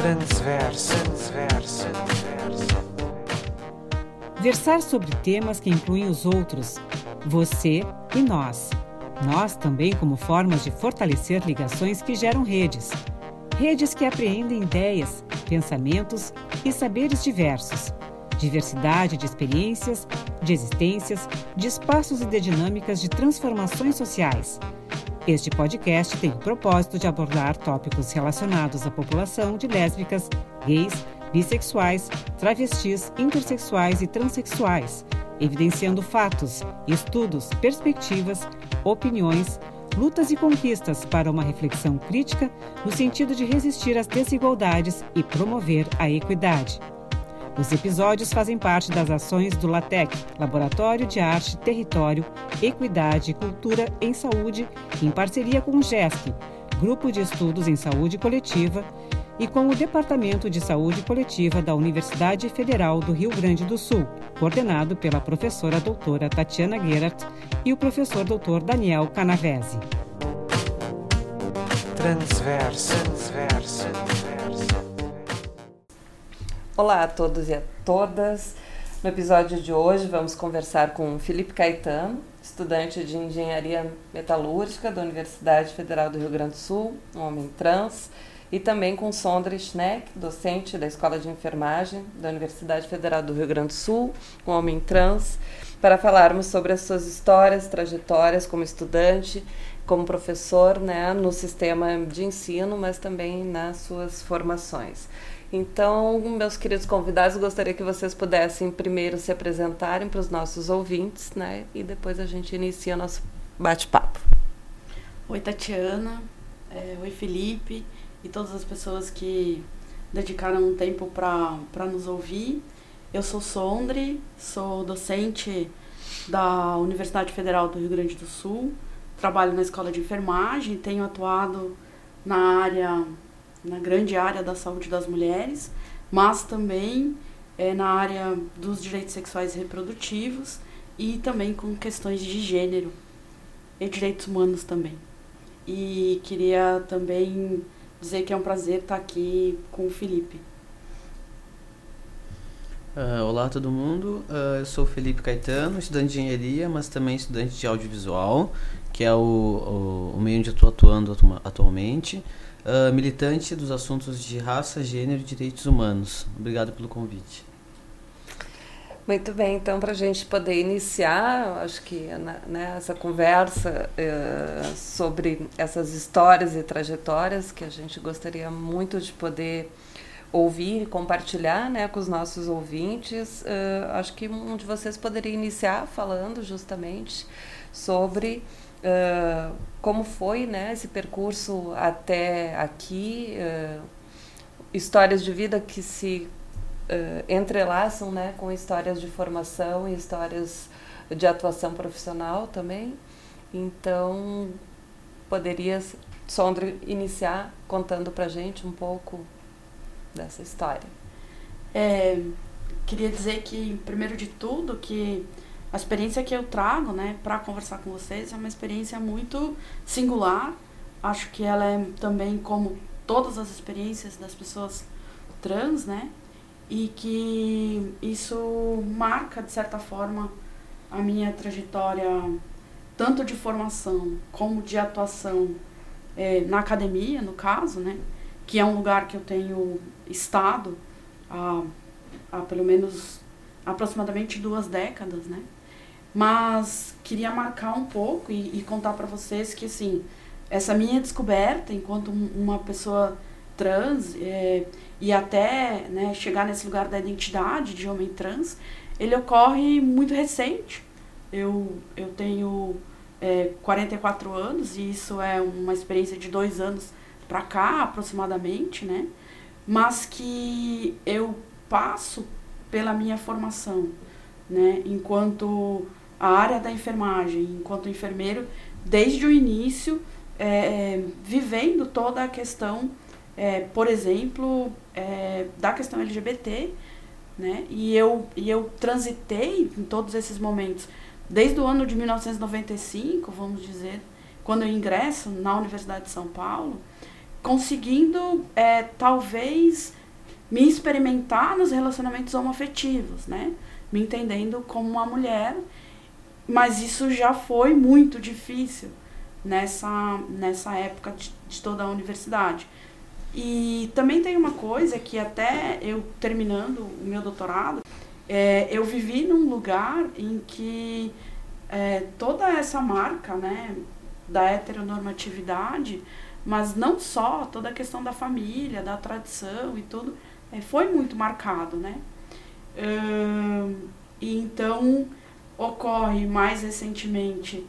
Transverso. Versar sobre temas que incluem os outros, você e nós. Nós também como formas de fortalecer ligações que geram redes. Redes que apreendem ideias, pensamentos e saberes diversos. Diversidade de experiências, de existências, de espaços e de dinâmicas de transformações sociais. Este podcast tem o propósito de abordar tópicos relacionados à população de lésbicas, gays, bissexuais, travestis, intersexuais e transexuais, evidenciando fatos, estudos, perspectivas, opiniões, lutas e conquistas para uma reflexão crítica no sentido de resistir às desigualdades e promover a equidade. Os episódios fazem parte das ações do LATEC, Laboratório de Arte, Território, Equidade e Cultura em Saúde, em parceria com o GESC, Grupo de Estudos em Saúde Coletiva, e com o Departamento de Saúde Coletiva da Universidade Federal do Rio Grande do Sul, coordenado pela professora doutora Tatiana Gerhardt e o professor doutor Daniel Canavese. Transverso. Transverso. Olá a todos e a todas. No episódio de hoje vamos conversar com Felipe Caetano, estudante de Engenharia Metalúrgica da Universidade Federal do Rio Grande do Sul, um homem trans, e também com Sondra Schneck, docente da Escola de Enfermagem da Universidade Federal do Rio Grande do Sul, um homem trans, para falarmos sobre as suas histórias, trajetórias como estudante, como professor, né, no sistema de ensino, mas também nas suas formações. Então, meus queridos convidados, gostaria que vocês pudessem primeiro se apresentarem para os nossos ouvintes, né, e depois a gente inicia nosso bate-papo. Oi, Tatiana. É, oi, Felipe e todas as pessoas que dedicaram um tempo para nos ouvir. Eu sou Sondre, sou docente da Universidade Federal do Rio Grande do Sul, trabalho na escola de enfermagem, tenho atuado na área, na grande área da saúde das mulheres, mas também é, na área dos direitos sexuais e reprodutivos e também com questões de gênero e direitos humanos também. E queria também dizer que é um prazer estar aqui com o Felipe. Uh, olá todo mundo, uh, eu sou Felipe Caetano, estudante de engenharia, mas também estudante de audiovisual, que é o, o, o meio onde eu estou atuando atualmente, uh, militante dos assuntos de raça, gênero e direitos humanos. Obrigado pelo convite. Muito bem, então para a gente poder iniciar, acho que né, essa conversa eh, sobre essas histórias e trajetórias que a gente gostaria muito de poder ouvir e compartilhar né, com os nossos ouvintes, eh, acho que um de vocês poderia iniciar falando justamente sobre eh, como foi né, esse percurso até aqui, histórias de vida que se uh, entrelaçam né, com histórias de formação e histórias de atuação profissional também. Então, poderia, Sondra, iniciar contando para gente um pouco dessa história. É, queria dizer que, primeiro de tudo, que a experiência que eu trago né, para conversar com vocês é uma experiência muito singular. Acho que ela é também como todas as experiências das pessoas trans, né? e que isso marca, de certa forma, a minha trajetória, tanto de formação como de atuação é, na academia, no caso, né? que é um lugar que eu tenho estado há, há pelo menos aproximadamente duas décadas, né? Mas queria marcar um pouco e, e contar para vocês que, assim, essa minha descoberta enquanto uma pessoa trans é, e até né, chegar nesse lugar da identidade de homem trans, ele ocorre muito recente. Eu, eu tenho é, 44 anos e isso é uma experiência de dois anos para cá, aproximadamente, né? Mas que eu passo pela minha formação, né? Enquanto a área da enfermagem, enquanto enfermeiro, desde o início, é, vivendo toda a questão é, por exemplo, é, da questão LGBT, né? E eu, e eu transitei em todos esses momentos, desde o ano de 1995, vamos dizer, quando eu ingresso na Universidade de São Paulo, conseguindo, é, talvez, me experimentar nos relacionamentos homoafetivos, né? Me entendendo como uma mulher, mas isso já foi muito difícil nessa, nessa época de, de toda a universidade. E também tem uma coisa que até eu terminando o meu doutorado, é, eu vivi num lugar em que é, toda essa marca né, da heteronormatividade, mas não só, toda a questão da família, da tradição e tudo, é, foi muito marcado. Né? Hum, então ocorre mais recentemente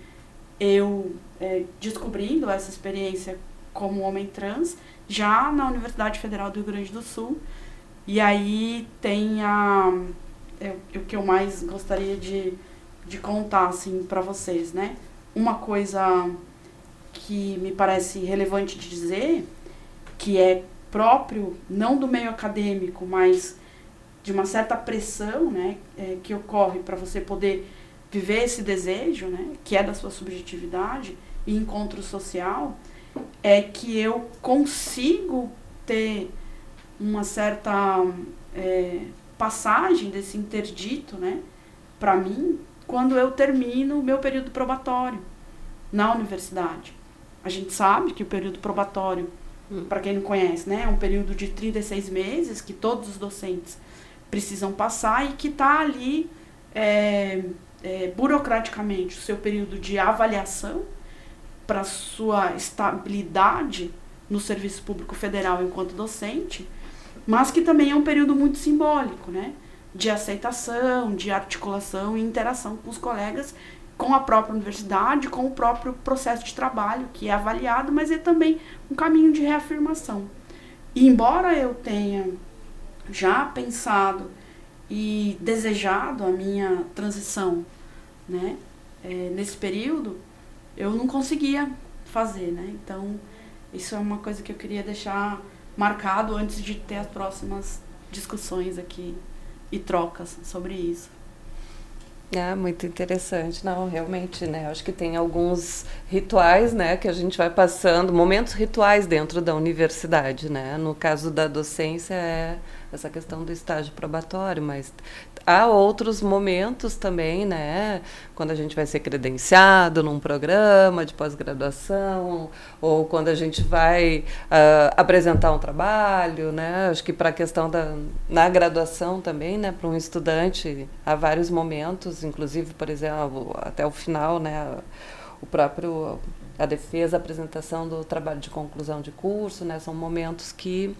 eu é, descobrindo essa experiência como homem trans, já na Universidade Federal do Rio Grande do Sul. E aí tem a, é, o que eu mais gostaria de, de contar assim, para vocês, né? Uma coisa que me parece relevante de dizer, que é próprio, não do meio acadêmico, mas de uma certa pressão né, é, que ocorre para você poder viver esse desejo, né, que é da sua subjetividade e encontro social, é que eu consigo ter uma certa é, passagem desse interdito, né, para mim, quando eu termino o meu período probatório na universidade. A gente sabe que o período probatório, hum. para quem não conhece, né, é um período de 36 meses que todos os docentes precisam passar e que está ali é, é, burocraticamente o seu período de avaliação para sua estabilidade no serviço público federal enquanto docente, mas que também é um período muito simbólico, né? De aceitação, de articulação e interação com os colegas, com a própria universidade, com o próprio processo de trabalho, que é avaliado, mas é também um caminho de reafirmação. E embora eu tenha já pensado e desejado a minha transição, né, é, nesse período, eu não conseguia fazer, né? Então, isso é uma coisa que eu queria deixar marcado antes de ter as próximas discussões aqui e trocas sobre isso. É, muito interessante. Não, realmente, né? Acho que tem alguns rituais, né, que a gente vai passando, momentos rituais dentro da universidade, né? No caso da docência é essa questão do estágio probatório, mas há outros momentos também, né? Quando a gente vai ser credenciado num programa de pós-graduação, ou quando a gente vai uh, apresentar um trabalho, né? Acho que para a questão da na graduação também, né? Para um estudante, há vários momentos, inclusive, por exemplo, até o final, né? O próprio a defesa, a apresentação do trabalho de conclusão de curso, né? São momentos que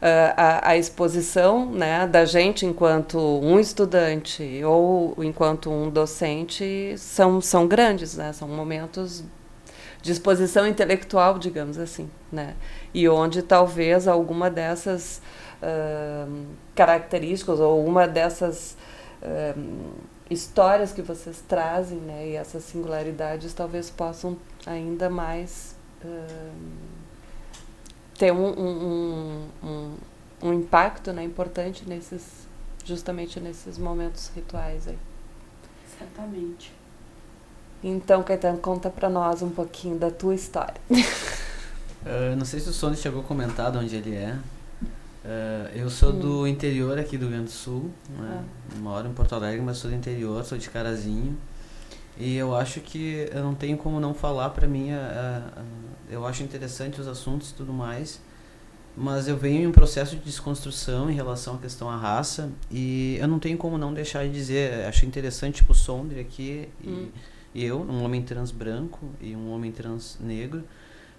a, a, exposição né, da gente enquanto um estudante ou enquanto um docente são, são grandes, né, são momentos de exposição intelectual, digamos assim, né, e onde talvez alguma dessas uh, características ou uma dessas uh, histórias que vocês trazem, né, e essas singularidades talvez possam ainda mais uh, ter um, um, um, um impacto né, importante nesses justamente nesses momentos rituais aí. Certamente. Então, Caetano, conta para nós um pouquinho da tua história. uh, não sei se o Sônia chegou a comentar de onde ele é. Uh, eu sou hum. do interior aqui do Rio Grande do Sul. Né? Ah. Moro em Porto Alegre, mas sou do interior, sou de Carazinho. E eu acho que eu não tenho como não falar para mim. Eu acho interessante os assuntos e tudo mais, mas eu venho em um processo de desconstrução em relação à questão à raça e eu não tenho como não deixar de dizer. Acho interessante tipo, o Sondre aqui hum. e, e, eu, um homem trans branco e um homem trans negro.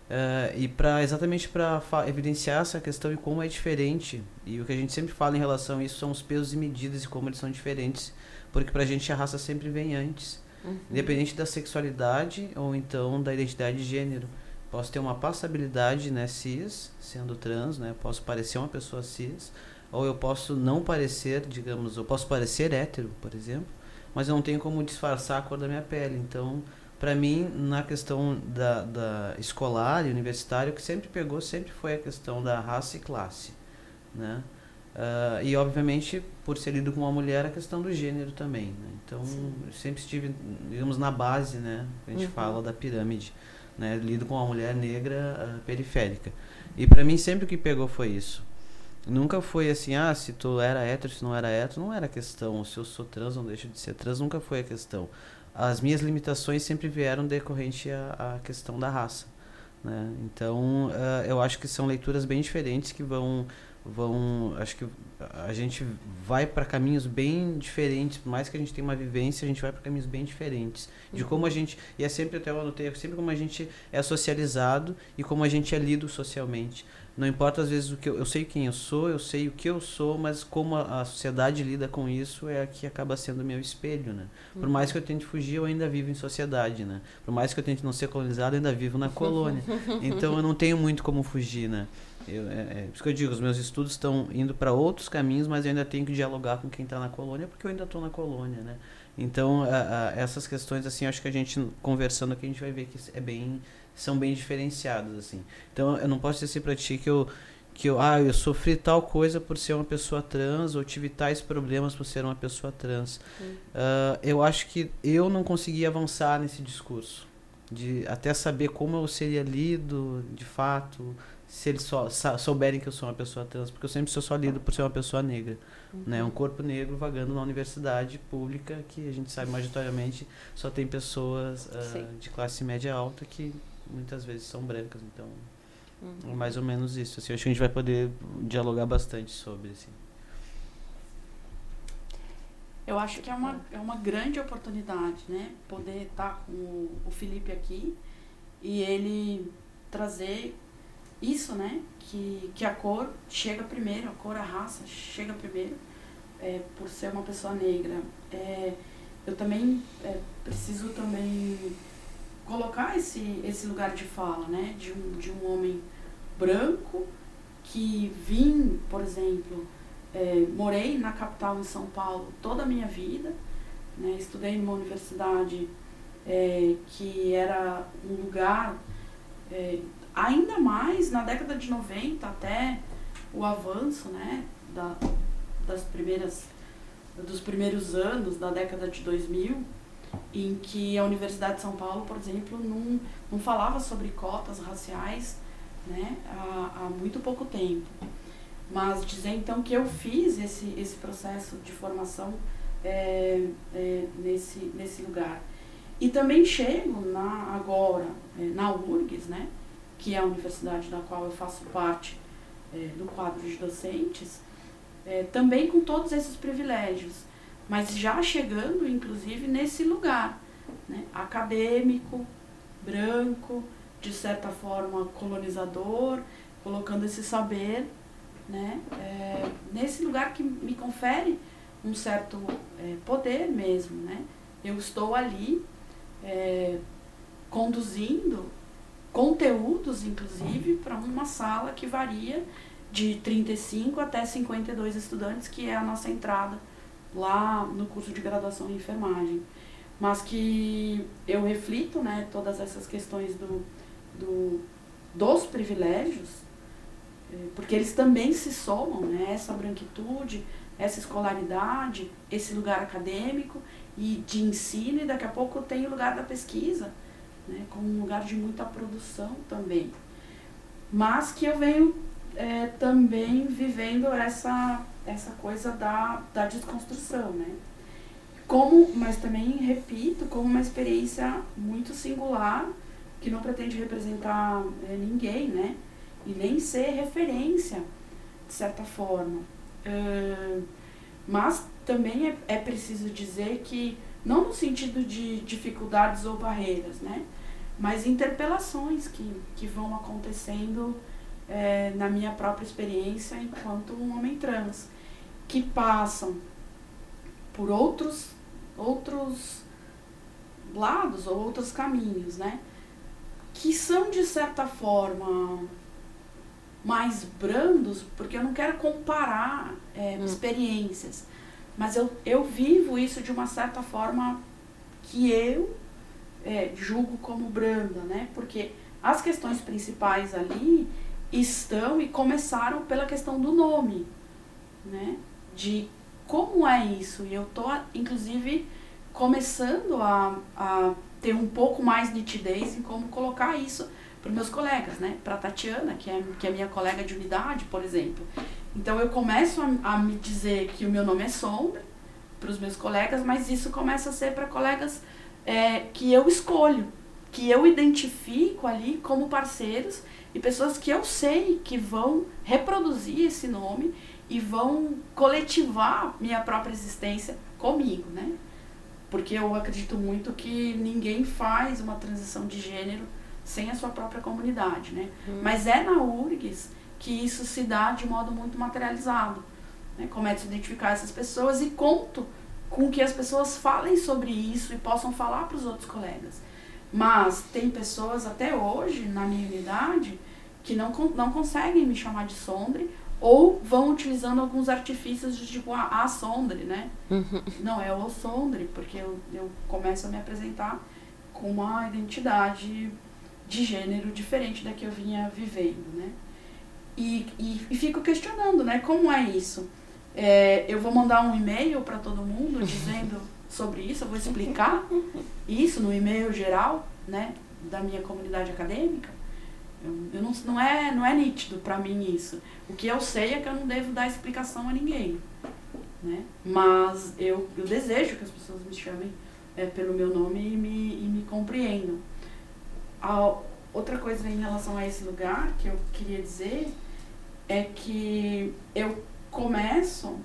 Uh, e para exatamente para evidenciar essa questão e como é diferente e o que a gente sempre fala em relação a isso são os pesos e medidas e como eles são diferentes porque para a gente a raça sempre vem antes Uhum. Independente da sexualidade ou então da identidade de gênero. Posso ter uma passabilidade né, cis, sendo trans, né? Posso parecer uma pessoa cis, ou eu posso não parecer, digamos, eu posso parecer hétero, por exemplo, mas eu não tenho como disfarçar a cor da minha pele. Então, para mim, na questão da, da escolar e universitária, o que sempre pegou sempre foi a questão da raça e classe, né? Uh, e obviamente por ser lido com uma mulher a questão do gênero também né? então sempre estive digamos na base né a gente uhum. fala da pirâmide né? Lido com uma mulher negra uh, periférica. E para mim sempre o que pegou foi isso. Nunca foi assim, ah, se tu era hétero, se não era hétero, não era questão. Se eu sou trans, não deixo de ser trans, nunca foi a questão. As minhas limitações sempre vieram decorrente à, questão da raça. Né? Então, uh, eu acho que são leituras bem diferentes que vão vão acho que a gente vai para caminhos bem diferentes por mais que a gente tenha uma vivência a gente vai para caminhos bem diferentes. De como a uhum. gente e é sempre até eu anotei é sempre como a gente é socializado e como a gente é lido socialmente. Não importa às vezes o que eu, eu sei quem eu sou eu sei o que eu sou mas como a, a sociedade lida com isso é a que acaba sendo meu espelho né? Por uhum. mais que eu tente fugir eu ainda vivo em sociedade né? Por mais que eu tente não ser colonizado eu ainda vivo na colônia. Então eu não tenho muito como fugir né eu, é, é, por isso que eu digo, os meus estudos estão indo para outros caminhos, mas eu ainda tenho que dialogar com quem está na colônia, porque eu ainda estou na colônia, né? Então, a, a, essas questões, assim, acho que a gente, conversando aqui, a gente vai ver que é bem, são bem diferenciadas, assim. Então, eu não posso dizer para ti que eu, que eu, ah, eu sofri tal coisa por ser uma pessoa trans, ou tive tais problemas por ser uma pessoa trans. Uh, eu acho que eu não consegui avançar nesse discurso, de até saber como eu seria lido, de fato, se eles só souberem que eu sou uma pessoa trans, porque eu sempre sou só lido por ser uma pessoa negra. Uhum. Né? Um corpo negro vagando na universidade pública, que a gente sabe majoritariamente só tem pessoas uh, de classe média alta que muitas vezes são brancas. Então, uhum. é mais ou menos isso. Assim, acho que a gente vai poder dialogar bastante sobre. Assim. Eu acho que é uma, é uma grande oportunidade, né? Poder estar com o, o Felipe aqui e ele trazer isso, né? Que, que a cor chega primeiro, a cor, a raça chega primeiro, é, por ser uma pessoa negra. É, eu também é, preciso também colocar esse, esse lugar de fala, né? De um, de um homem branco que vim, por exemplo, é, morei na capital em São Paulo toda a minha vida, né? estudei numa universidade é, que era um lugar é, ainda mais na década de 90 até o avanço né, da, das primeiras, dos primeiros anos da década de 2000, em que a Universidade de São Paulo, por exemplo, não, não falava sobre cotas raciais né, há, há muito pouco tempo. Mas dizer então que eu fiz esse, esse processo de formação é, é, nesse, nesse lugar. E também chego na, agora é, na URGS, né, que é a universidade da qual eu faço parte é, do quadro de docentes, é, também com todos esses privilégios, mas já chegando, inclusive, nesse lugar né, acadêmico, branco, de certa forma colonizador, colocando esse saber né, é, nesse lugar que me confere um certo é, poder mesmo. Né? Eu estou ali é, conduzindo conteúdos, inclusive, para uma sala que varia de 35 até 52 estudantes, que é a nossa entrada lá no curso de graduação em enfermagem. Mas que eu reflito né, todas essas questões do, do, dos privilégios, eh, porque eles também se somam, né, essa branquitude, essa escolaridade, esse lugar acadêmico e de ensino, e daqui a pouco tem o lugar da pesquisa né, como um lugar de muita produção também. Mas que eu venho é, também vivendo essa, essa coisa da, da desconstrução, né? Como, mas também, repito, como uma experiência muito singular, que não pretende representar é, ninguém, né? E nem ser referência, de certa forma. Mas também é, é preciso dizer que, não no sentido de dificuldades ou barreiras, né? Mas interpelações que, que vão acontecendo é, na minha própria experiência enquanto um homem trans, que passam por outros, outros lados ou outros caminhos, né? Que são, de certa forma, mais brandos, porque eu não quero comparar é, hum. experiências, mas eu, eu vivo isso de uma certa forma que eu é, julgo como branda, né? Porque as questões principais ali estão e começaram pela questão do nome, né? De como é isso. E eu tô, inclusive, começando a, a ter um pouco mais nitidez em como colocar isso para meus colegas, né? Para Tatiana, que é, que é minha colega de unidade, por exemplo. Então eu começo a, a me dizer que o meu nome é Sombra para os meus colegas, mas isso começa a ser para colegas é, que eu escolho, que eu identifico ali como parceiros e pessoas que eu sei que vão reproduzir esse nome e vão coletivar minha própria existência comigo, né? Porque eu acredito muito que ninguém faz uma transição de gênero sem a sua própria comunidade, né? Hum. Mas é na URGS que isso se dá de modo muito materializado. Né? Começo a identificar essas pessoas e conto com que as pessoas falem sobre isso e possam falar para os outros colegas. Mas tem pessoas até hoje na minha unidade que não, não conseguem me chamar de Sondre ou vão utilizando alguns artifícios de tipo a, a Sondre, né? Uhum. Não, é o Sondre, porque eu, eu começo a me apresentar com uma identidade de gênero diferente da que eu vinha vivendo, né? E, e, e fico questionando, né? Como é isso? É, eu vou mandar um e-mail para todo mundo dizendo sobre isso, eu vou explicar isso no e-mail geral, né? Da minha comunidade acadêmica. Eu, eu não, não, é, não é nítido para mim isso. O que eu sei é que eu não devo dar explicação a ninguém. Né? Mas eu, eu desejo que as pessoas me chamem é, pelo meu nome e me, e me compreendam. A outra coisa em relação a esse lugar que eu queria dizer é que eu começo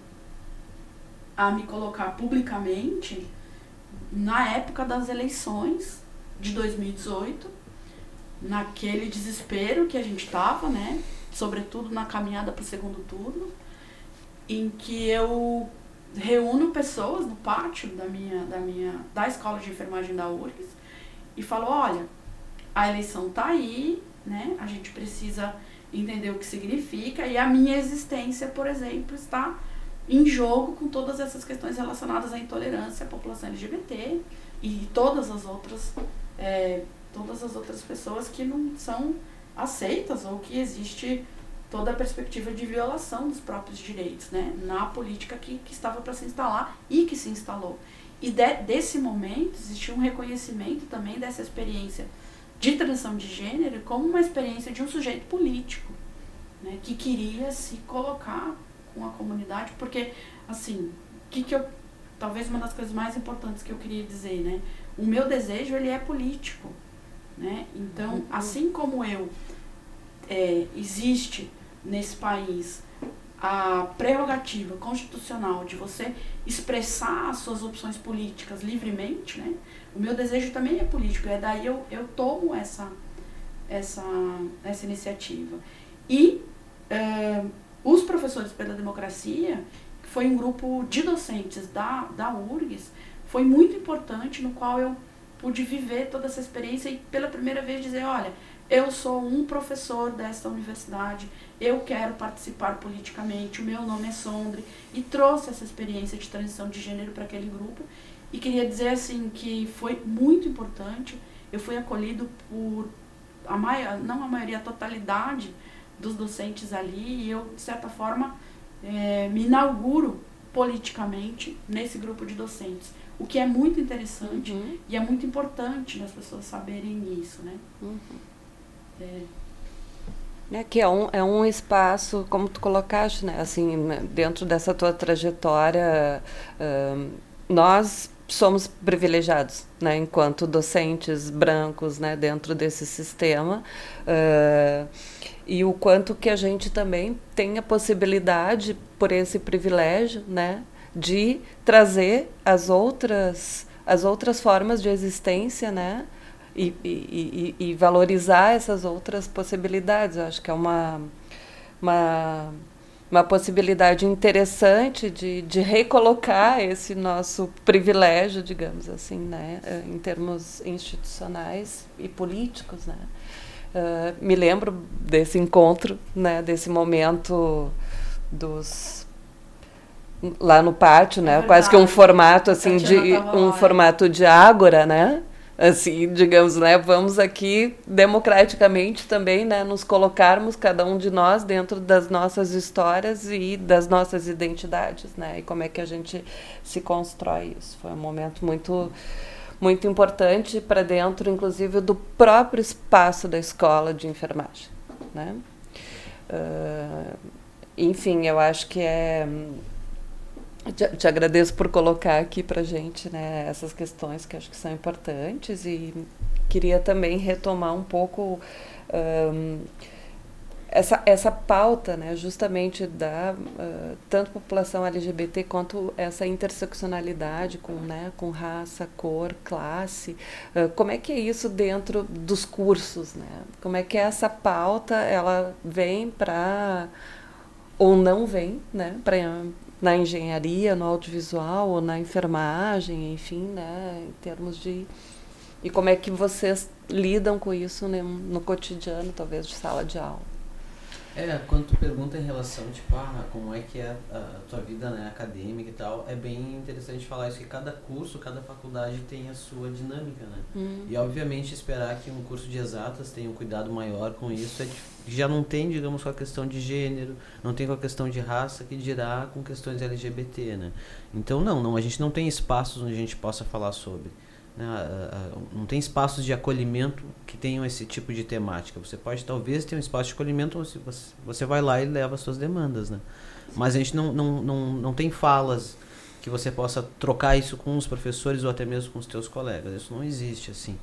a me colocar publicamente na época das eleições de 2018, naquele desespero que a gente estava, né? Sobretudo na caminhada para o segundo turno, em que eu reúno pessoas no pátio da minha, da minha da escola de enfermagem da URGS e falo, olha, a eleição tá aí, né? A gente precisa entender o que significa e a minha existência, por exemplo, está em jogo com todas essas questões relacionadas à intolerância à população LGBT e todas as outras é, todas as outras pessoas que não são aceitas ou que existe toda a perspectiva de violação dos próprios direitos né, na política que, que estava para se instalar e que se instalou. E de, desse momento existiu um reconhecimento também dessa experiência de transição de gênero como uma experiência de um sujeito político, né, que queria se colocar com a comunidade, porque, assim, que que eu, talvez uma das coisas mais importantes que eu queria dizer, né, o meu desejo, ele é político, né, então, uhum. assim como eu, é, existe nesse país a prerrogativa constitucional de você expressar as suas opções políticas livremente, né? O meu desejo também é político, é daí eu, eu tomo essa, essa, essa iniciativa. E os professores pela democracia, que foi um grupo de docentes da, da URGS, foi muito importante, no qual eu pude viver toda essa experiência e pela primeira vez dizer, olha, eu sou um professor desta universidade, eu quero participar politicamente, o meu nome é Sondre, e trouxe essa experiência de transição de gênero para aquele grupo. E queria dizer assim que foi muito importante, eu fui acolhido por a maioria, não a maioria, a totalidade dos docentes ali, e eu, de certa forma, é, me inauguro politicamente nesse grupo de docentes. O que é muito interessante uhum. e é muito importante as pessoas saberem isso, né? Uhum. É. É, que é um, é um espaço, como tu colocaste, né? Assim, dentro dessa tua trajetória, uh, nós somos privilegiados, né? Enquanto docentes brancos, né? Dentro desse sistema. Uh, e o quanto que a gente também tem a possibilidade, por esse privilégio, né? De trazer as outras, as outras formas de existência, né? e, e, e, valorizar essas outras possibilidades. Eu acho que é uma, uma, uma possibilidade interessante de, de recolocar esse nosso privilégio, digamos assim, né, em termos institucionais e políticos. Né. Uh, me lembro desse encontro, né, desse momento dos lá no pátio, né? É Quase que um formato assim de um formato de ágora, né? Assim, digamos, né? Vamos aqui democraticamente também, né, nos colocarmos cada um de nós dentro das nossas histórias e das nossas identidades, né? E como é que a gente se constrói isso? Foi um momento muito muito importante para dentro, inclusive, do próprio espaço da escola de enfermagem. Né? Uh, enfim, eu acho que é. Te, te agradeço por colocar aqui para gente né, essas questões que acho que são importantes e queria também retomar um pouco. Um, essa, essa pauta, né, justamente da uh, tanto população LGBT quanto essa interseccionalidade com, né, com raça, cor, classe, uh, como é que é isso dentro dos cursos, né? Como é que essa pauta ela vem para ou não vem, né, na engenharia, no audiovisual ou na enfermagem, enfim, né, em termos de e como é que vocês lidam com isso né, no cotidiano, talvez de sala de aula? É, quando tu pergunta em relação, tipo, ah, como é que é a, tua vida né, acadêmica e tal, é bem interessante falar isso, que cada curso, cada faculdade tem a sua dinâmica, né? Hum. E obviamente esperar que um curso de exatas tenha um cuidado maior com isso, é, já não tem, digamos, com a questão de gênero, não tem com a questão de raça, que dirá com questões LGBT, né? Então não, não, a gente não tem espaços onde a gente possa falar sobre. Né? Não tem espaços de acolhimento que tenham esse tipo de temática. Você pode talvez ter um espaço de acolhimento, você, você vai lá e leva as suas demandas, né? Mas a gente não, não, não, não tem falas que você possa trocar isso com os professores ou até mesmo com os teus colegas. Isso não existe assim.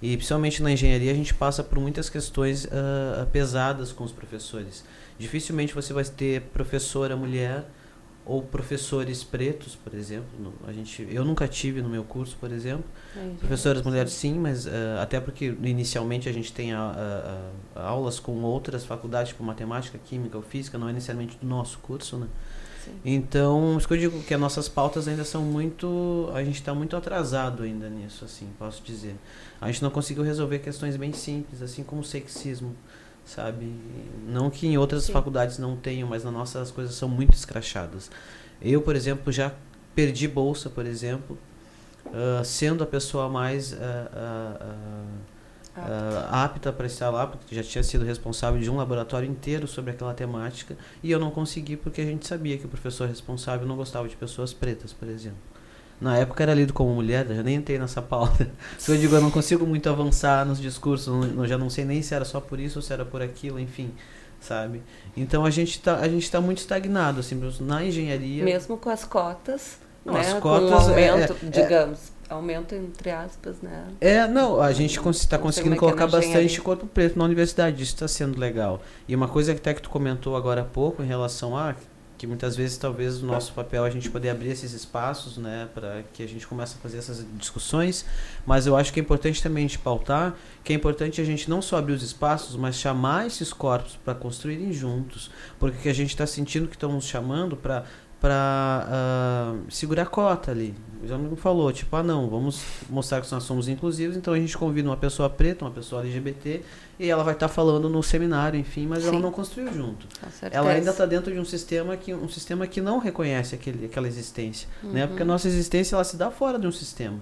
E principalmente na engenharia a gente passa por muitas questões uh, pesadas com os professores. Dificilmente você vai ter professora mulher ou professores pretos, por exemplo. A gente, eu nunca tive no meu curso, por exemplo. É, Professoras mulheres sim, mas uh, até porque inicialmente a gente tem a, a, a, aulas com outras faculdades, como matemática, química ou física, não é necessariamente do nosso curso, né? Sim. Então, isso que eu digo que as nossas pautas ainda são muito. A gente está muito atrasado ainda nisso, assim, posso dizer. A gente não conseguiu resolver questões bem simples, assim como o sexismo sabe? Não que em outras Sim. faculdades não tenham, mas na nossa as coisas são muito escrachadas. Eu, por exemplo, já perdi bolsa, por exemplo, uh, sendo a pessoa mais uh, uh, apta para estar lá, porque já tinha sido responsável de um laboratório inteiro sobre aquela temática, e eu não consegui porque a gente sabia que o professor responsável não gostava de pessoas pretas, por exemplo. Na época era lido como mulher, já nem entrei nessa pauta. Se eu digo, eu não consigo muito avançar nos discursos, não, já não sei nem se era só por isso ou se era por aquilo, enfim, sabe? Então a gente está a gente tá muito estagnado, assim, na engenharia. Mesmo com as cotas, não, né? As cotas, com um aumento, é, é, digamos, é, aumento entre aspas, né? É, não, a gente está conseguindo é colocar bastante corpo preto na universidade, isso está sendo legal. E uma coisa que até que tu comentou agora há pouco em relação a que muitas vezes talvez o nosso papel é a gente poder abrir esses espaços, né, para que a gente comece a fazer essas discussões, mas eu acho que é importante também a gente pautar que é importante a gente não só abrir os espaços, mas chamar esses corpos para construírem juntos, porque a gente está sentindo que estão nos chamando para para uh, segurar a cota ali. O já me falou, tipo, ah não, vamos mostrar que nós somos inclusivos, então a gente convida uma pessoa preta, uma pessoa LGBT, e ela vai estar tá falando no seminário, enfim, mas Sim. ela não construiu junto. Ela ainda está dentro de um sistema que um sistema que não reconhece aquele, aquela existência, né? uhum. né? Porque a nossa existência ela se dá fora de um sistema,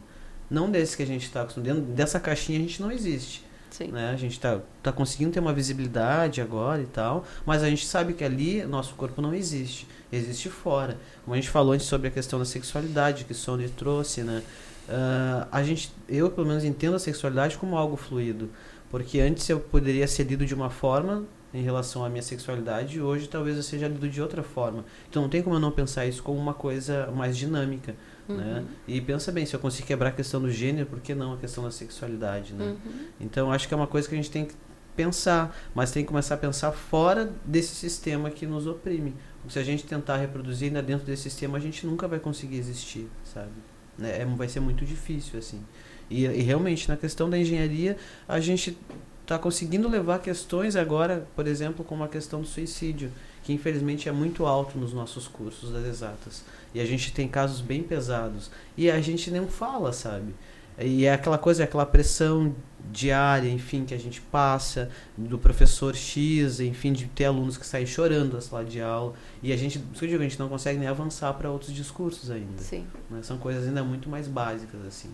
não desse que a gente está acostumado. Dentro dessa caixinha a gente não existe. Sim. Né? A gente está tá conseguindo ter uma visibilidade agora e tal, mas a gente sabe que ali nosso corpo não existe, existe fora. Como a gente falou antes sobre a questão da sexualidade que Sony trouxe, né? Uh, a gente, eu pelo menos entendo a sexualidade como algo fluido. Porque antes eu poderia ser lido de uma forma em relação à minha sexualidade e hoje talvez eu seja lido de outra forma. Então não tem como eu não pensar isso como uma coisa mais dinâmica. Uhum. Né? E pensa bem, se eu conseguir quebrar a questão do gênero, por que não a questão da sexualidade? Né? Uhum. Então acho que é uma coisa que a gente tem que pensar, mas tem que começar a pensar fora desse sistema que nos oprime. Porque se a gente tentar reproduzir ainda dentro desse sistema, a gente nunca vai conseguir existir, sabe? Né? É, vai ser muito difícil, assim. E, e realmente, na questão da engenharia, a gente está conseguindo levar questões agora, por exemplo, como a questão do suicídio, que infelizmente é muito alto nos nossos cursos das exatas. E a gente tem casos bem pesados. E a gente nem fala, sabe? E é aquela coisa, é aquela pressão diária, enfim, que a gente passa do professor X, enfim, de ter alunos que saem chorando da sala de aula. E a gente, isso que eu digo, a gente não consegue nem avançar para outros discursos ainda. Sim. Né? São coisas ainda muito mais básicas, assim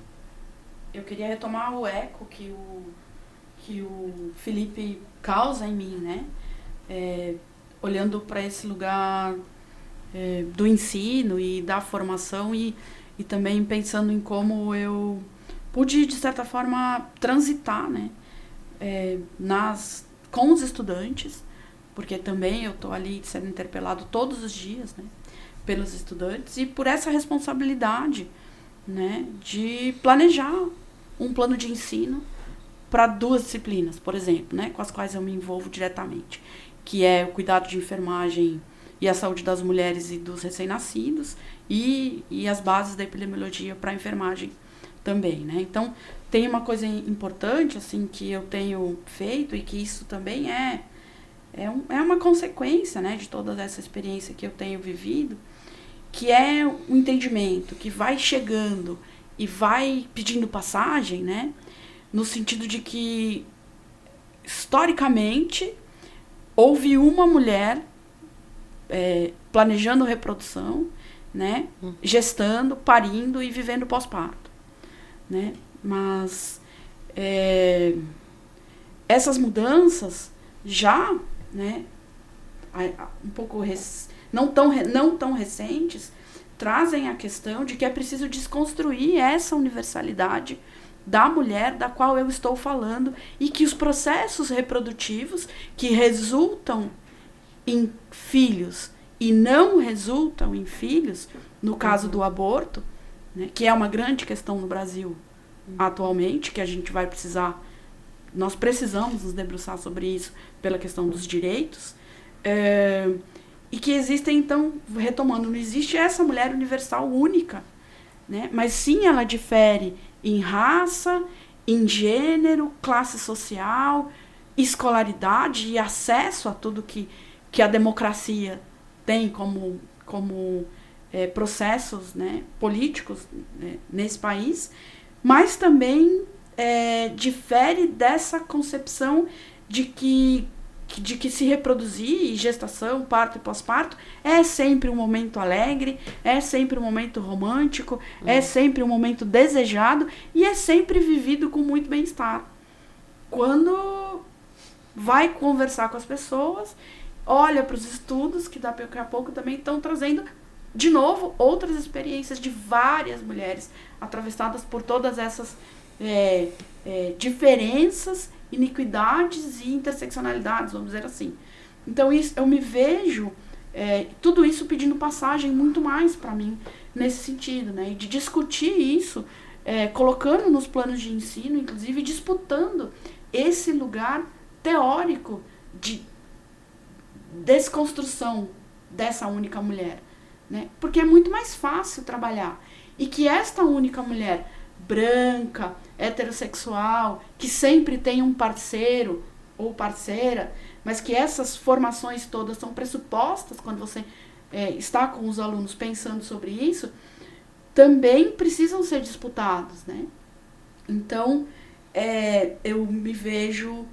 eu queria retomar o eco que o, que o Felipe causa em mim, né? É, olhando para esse lugar é, do ensino e da formação e, e também pensando em como eu pude, de certa forma, transitar, né? É, nas, com os estudantes, porque também eu estou ali sendo interpelado todos os dias, né? Pelos estudantes e por essa responsabilidade, né? De planejar um plano de ensino para duas disciplinas, por exemplo, né? Com as quais eu me envolvo diretamente, que é o cuidado de enfermagem e a saúde das mulheres e dos recém-nascidos e, e as bases da epidemiologia para a enfermagem também, né? Então, tem uma coisa importante, assim, que eu tenho feito e que isso também é, é, um, é uma consequência, né, de toda essa experiência que eu tenho vivido, que é o entendimento que vai chegando e vai pedindo passagem, né, no sentido de que, historicamente, houve uma mulher é, planejando reprodução, né, hum. gestando, parindo e vivendo pós-parto, né? Mas é, essas mudanças já, né, um pouco não tão não tão recentes, trazem a questão de que é preciso desconstruir essa universalidade da mulher da qual eu estou falando e que os processos reprodutivos que resultam em filhos e não resultam em filhos, no caso do aborto, né, que é uma grande questão no Brasil atualmente, que a gente vai precisar, nós precisamos nos debruçar sobre isso pela questão dos direitos, é, e que existem, então, retomando, não existe essa mulher universal única, né, mas sim ela difere em raça, em gênero, classe social, escolaridade e acesso a tudo que, que a democracia tem como, como é, processos né, políticos né, nesse país, mas também é, difere dessa concepção de que, de que se reproduzir, gestação, parto e pós-parto, é sempre um momento alegre, é sempre um momento romântico, é uhum. sempre um momento desejado e é sempre vivido com muito bem-estar. Quando vai conversar com as pessoas olha para os estudos que daqui a pouco também estão trazendo de novo outras experiências de várias mulheres atravessadas por todas essas é, é, diferenças, iniquidades e interseccionalidades, vamos dizer assim. Então isso, eu me vejo é, tudo isso pedindo passagem muito mais para mim nesse sentido, né? E de discutir isso, é, colocando nos planos de ensino, inclusive disputando esse lugar teórico de desconstrução dessa única mulher, né? Porque é muito mais fácil trabalhar e que esta única mulher branca, heterossexual, que sempre tem um parceiro ou parceira, mas que essas formações todas são pressupostas quando você é, está com os alunos pensando sobre isso, também precisam ser disputados, né? Então, é, eu me vejo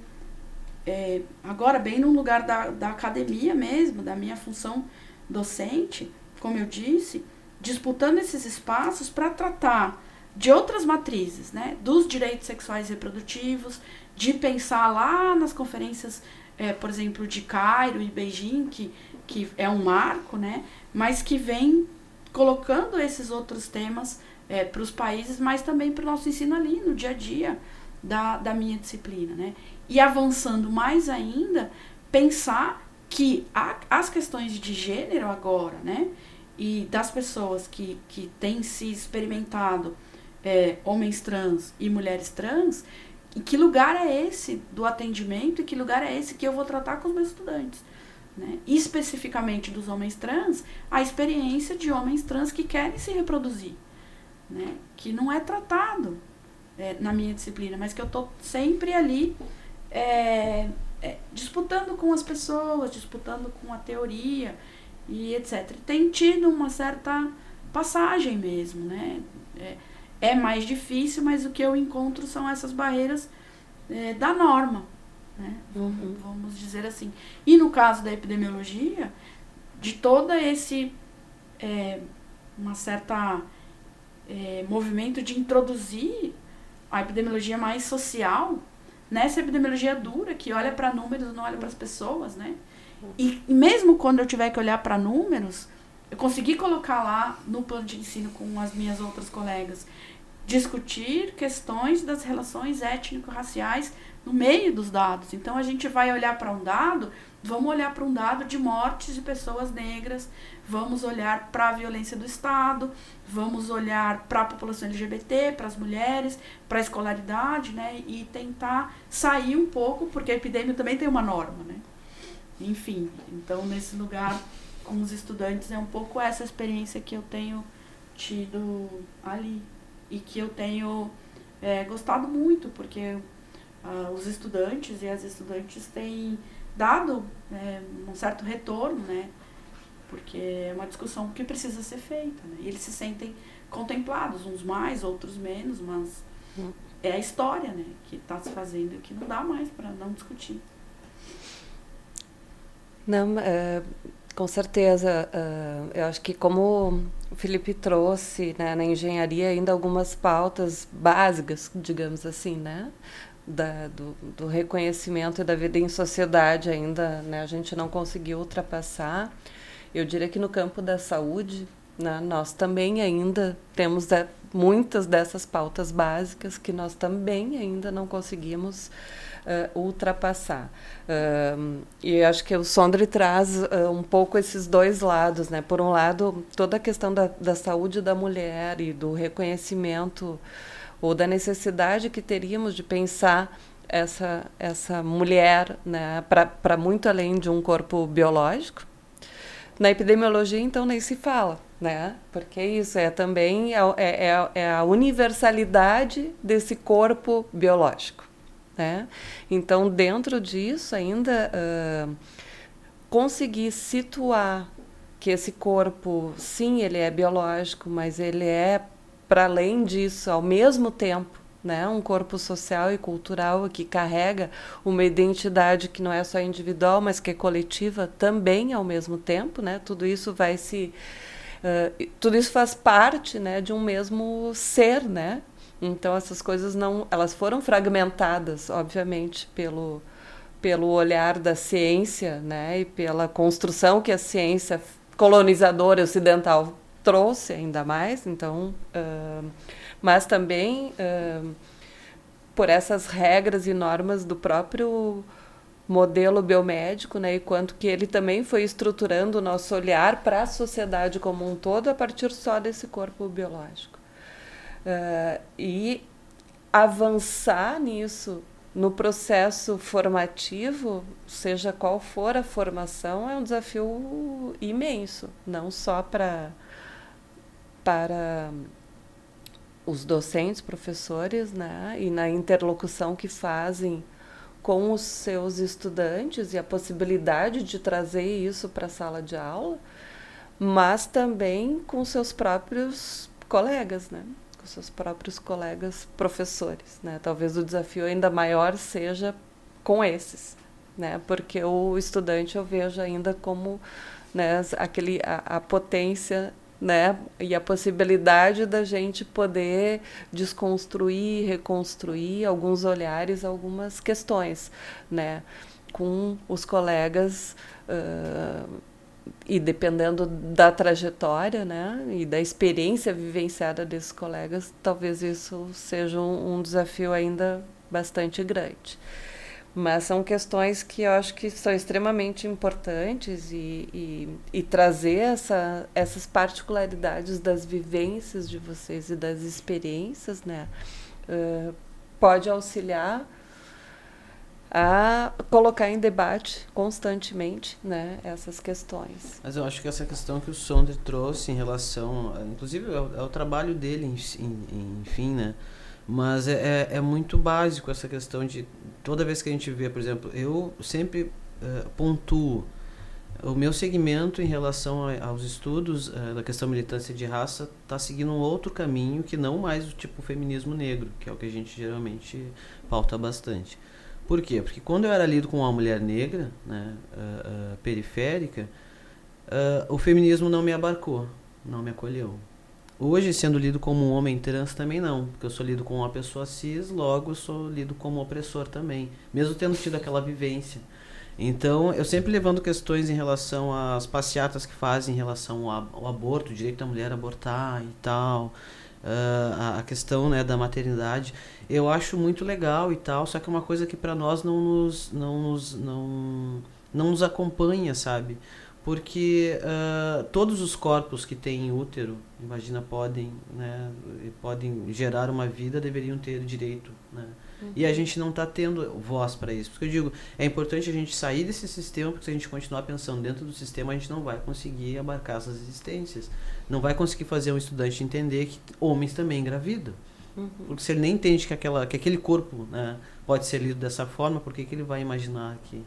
é, agora bem no lugar da, da academia mesmo, da minha função docente, como eu disse, disputando esses espaços para tratar de outras matrizes, né? Dos direitos sexuais e reprodutivos, de pensar lá nas conferências, é, por exemplo, de Cairo e Beijing, que, que é um marco, né? Mas que vem colocando esses outros temas é, para os países, mas também para o nosso ensino ali, no dia a dia da, da minha disciplina, né? E avançando mais ainda, pensar que a, as questões de gênero agora, né? E das pessoas que, que têm se experimentado é, homens trans e mulheres trans, em que lugar é esse do atendimento e que lugar é esse que eu vou tratar com os meus estudantes? Né? Especificamente dos homens trans, a experiência de homens trans que querem se reproduzir, né? que não é tratado é, na minha disciplina, mas que eu estou sempre ali é, é, disputando com as pessoas, disputando com a teoria e etc. Tem tido uma certa passagem mesmo, né? É, é mais difícil, mas o que eu encontro são essas barreiras é, da norma, né? Uhum. Vamos dizer assim. E no caso da epidemiologia, de toda esse é, uma certa é, movimento de introduzir a epidemiologia mais social nessa epidemiologia dura que olha para números, não olha para as pessoas, né? E mesmo quando eu tiver que olhar para números, eu consegui colocar lá no plano de ensino com as minhas outras colegas discutir questões das relações étnico-raciais no meio dos dados. Então a gente vai olhar para um dado, vamos olhar para um dado de mortes de pessoas negras, vamos olhar para a violência do Estado, vamos olhar para a população LGBT, para as mulheres, para a escolaridade, né? E tentar sair um pouco, porque a epidemia também tem uma norma, né? Enfim, então nesse lugar com os estudantes é um pouco essa experiência que eu tenho tido ali e que eu tenho é, gostado muito, porque uh, os estudantes e as estudantes têm dado é, um certo retorno, né? Porque é uma discussão que precisa ser feita, né? E eles se sentem contemplados, uns mais, outros menos, mas é a história, né? Que está se fazendo que não dá mais para não discutir. Não, é, com certeza. Uh, eu acho que como o Felipe trouxe né, na engenharia ainda algumas pautas básicas, digamos assim, né? Da, do, do, reconhecimento da vida em sociedade ainda né, a gente não conseguiu ultrapassar. Eu diria que no campo da saúde, né, nós também ainda temos muitas dessas pautas básicas que nós também ainda não conseguimos uh, ultrapassar. Uh, e acho que o Sondre traz uh, um pouco esses dois lados, né? Por um lado, toda a questão da, da saúde da mulher e do reconhecimento ou da necessidade que teríamos de pensar essa essa mulher, né, para muito além de um corpo biológico. Na epidemiologia, então, nem se fala, né? Porque isso é também é, é, é a universalidade desse corpo biológico. Né? Então, dentro disso, ainda uh, conseguir situar que esse corpo, sim, ele é biológico, mas ele é, para além disso, ao mesmo tempo, né? um corpo social e cultural que carrega uma identidade que não é só individual, mas que é coletiva também ao mesmo tempo. Né? Tudo isso vai se. Uh, tudo isso faz parte né, de um mesmo ser, né? Então essas coisas não, elas foram fragmentadas, obviamente, pelo pelo olhar da ciência, né, e pela construção que a ciência colonizadora ocidental trouxe ainda mais. Então, uh, mas também uh, por essas regras e normas do próprio modelo biomédico, né, e quanto que ele também foi estruturando o nosso olhar para a sociedade como um todo a partir só desse corpo biológico. Uh, e avançar nisso no processo formativo, seja qual for a formação, é um desafio imenso, não só para para os docentes, professores, né, e na interlocução que fazem com os seus estudantes e a possibilidade de trazer isso para a sala de aula, mas também com seus próprios colegas, né? Com seus próprios colegas professores, né? Talvez o desafio ainda maior seja com esses, né? Porque o estudante eu vejo ainda como né, aquele a, a potência né? E a possibilidade da gente poder desconstruir, reconstruir alguns olhares, algumas questões, né? Com os colegas uh, e dependendo da trajetória, né, e da experiência vivenciada desses colegas, talvez isso seja um, um desafio ainda bastante grande. Mas são questões que eu acho que são extremamente importantes e, e, e trazer essa, essas particularidades das vivências de vocês e das experiências, né, uh, pode auxiliar a colocar em debate constantemente né, essas questões. Mas eu acho que essa questão que o Sondre trouxe em relação, inclusive é o, é trabalho dele, enfim, né? Mas é, é, é, muito básico essa questão de toda vez que a gente vê, por exemplo, eu sempre uh, pontuo o meu segmento em relação a, aos estudos uh, da questão militância de raça está seguindo um outro caminho que não mais o tipo feminismo negro, que é o que a gente geralmente pauta bastante. Por quê? Porque quando eu era lido com uma mulher negra, né, uh, uh, periférica, uh, o feminismo não me abarcou, não me acolheu. Hoje, sendo lido como um homem trans, também não, porque eu sou lido como uma pessoa cis, logo sou lido como opressor também, mesmo tendo tido aquela vivência. Então, eu sempre levando questões em relação às passeatas que fazem em relação ao, aborto, o direito da mulher a abortar e tal, a, a questão né, da maternidade. Eu acho muito legal e tal, só que é uma coisa que para nós não nos, não, nos, não, não nos acompanha, sabe? Porque uh, todos os corpos que têm útero, imagina, podem, né, podem gerar uma vida, deveriam ter direito, né? Uhum. E a gente não está tendo voz para isso. Porque eu digo, é importante a gente sair desse sistema, porque se a gente continuar pensando dentro do sistema, a gente não vai conseguir abarcar essas existências. Não vai conseguir fazer um estudante entender que homens também engravidam. Uhum. Porque se ele nem entende que, aquela, que aquele corpo né, pode ser lido dessa forma, por que, que ele vai imaginar que.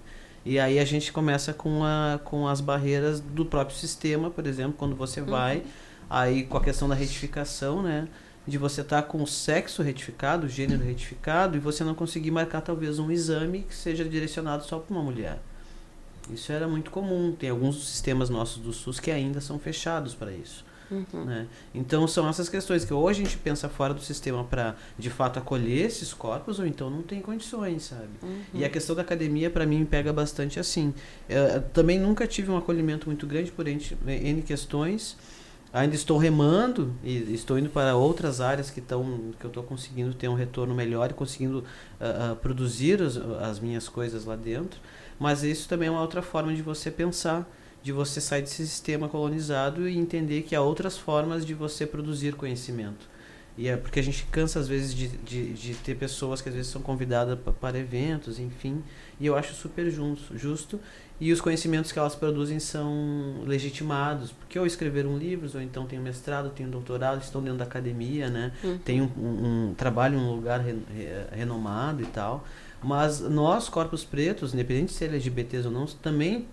E aí a gente começa com, a, com as barreiras do próprio sistema, por exemplo, quando você uhum. vai, aí com a questão da retificação, né? De você estar tá com o sexo retificado, o gênero retificado, e você não conseguir marcar talvez um exame que seja direcionado só para uma mulher. Isso era muito comum. Tem alguns sistemas nossos do SUS que ainda são fechados para isso. Uhum. Né? Então são essas questões que ou a gente pensa fora do sistema para de fato acolher esses corpos ou então não tem condições, sabe? Uhum. E a questão da academia para mim pega bastante assim. Eu, também nunca tive um acolhimento muito grande por N questões. Ainda estou remando e estou indo para outras áreas que estão que eu estou conseguindo ter um retorno melhor e conseguindo uh, uh, produzir as, as minhas coisas lá dentro. Mas isso também é uma outra forma de você pensar, de você sair desse sistema colonizado e entender que há outras formas de você produzir conhecimento. E é porque a gente cansa às vezes de, de, de ter pessoas que às vezes são convidadas para eventos, enfim. E eu acho super justo, justo e os conhecimentos que elas produzem são legitimados, porque ou escreveram livros, ou então tem um mestrado, tem um doutorado, estão dentro da academia, né? Uhum. Tem um, um, um, trabalho em um lugar re, re, renomado e tal. Mas nós, corpos pretos, independente de ser LGBTs ou não, também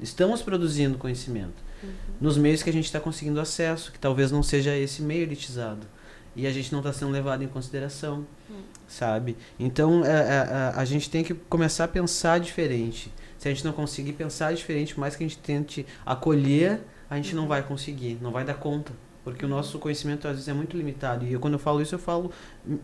estamos produzindo conhecimento. Uhum. Nos meios que a gente está conseguindo acesso, que talvez não seja esse meio elitizado. E a gente não está sendo levado em consideração, uhum. sabe? Então, a, é, a, é, é, a gente tem que começar a pensar diferente se a gente não conseguir pensar diferente, mais que a gente tente acolher, a gente não vai conseguir, não vai dar conta. Porque o nosso conhecimento às vezes é muito limitado. E eu, quando eu falo isso, eu falo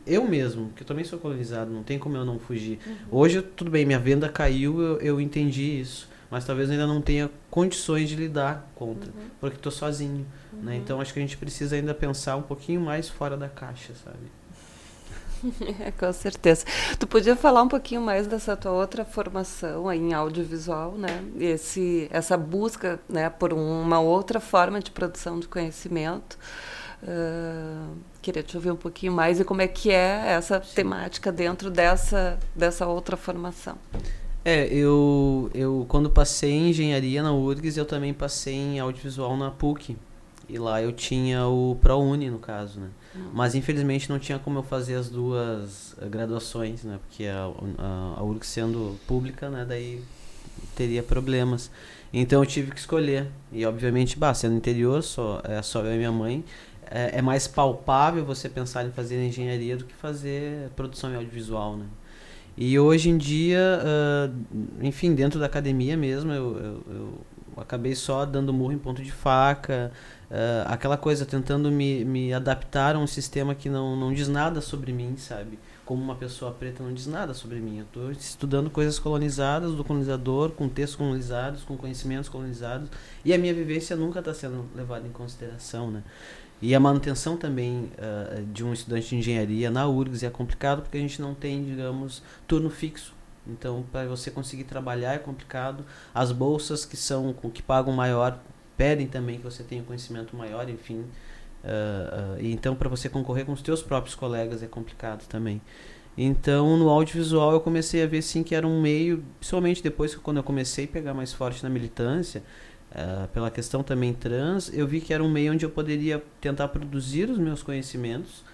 eu mesmo, que eu também sou colonizado, não tem como eu não fugir. Uhum. Hoje, tudo bem, minha venda caiu, eu, eu entendi isso. Mas talvez eu ainda não tenha condições de lidar contra, uhum. porque estou sozinho. Né? Uhum. Né? Então acho que a gente precisa ainda pensar um pouquinho mais fora da caixa, sabe? Com certeza. Tu podia falar um pouquinho mais dessa tua outra formação aí em audiovisual, né? Esse, essa busca, né, por uma outra forma de produção de conhecimento. Uh, queria te ouvir um pouquinho mais e como é que é essa Sim. temática dentro dessa, dessa outra formação. É, eu, eu quando passei em engenharia na URGS, eu também passei em audiovisual na PUC. E lá eu tinha o ProUni, no caso, né? Mas infelizmente não tinha como eu fazer as duas eh, graduações, né? Porque a, a, a URG sendo pública, né? Daí teria problemas. Então eu tive que escolher. E obviamente, bah, sendo interior, só, é só eu e minha mãe, é, é, mais palpável você pensar em fazer engenharia do que fazer produção audiovisual, né? E hoje em dia, uh, enfim, dentro da academia mesmo, eu, eu, eu acabei só dando murro em ponto de faca, uh, aquela coisa, tentando me, me adaptar a um sistema que não, não diz nada sobre mim, sabe? Como uma pessoa preta não diz nada sobre mim. Eu estou estudando coisas colonizadas do colonizador, com textos colonizados, com conhecimentos colonizados, e a minha vivência nunca está sendo levada em consideração, né? E a manutenção também uh, de um estudante de engenharia na URGS é complicado porque a gente não tem, digamos, turno fixo. Então, para você conseguir trabalhar é complicado. As bolsas que são que pagam maior pedem também que você tenha conhecimento maior, enfim. Uh, uh, então, para você concorrer com os teus próprios colegas é complicado também. Então, no audiovisual eu comecei a ver sim que era um meio, principalmente depois que quando eu comecei a pegar mais forte na militância, uh, pela questão também trans, eu vi que era um meio onde eu poderia tentar produzir os meus conhecimentos,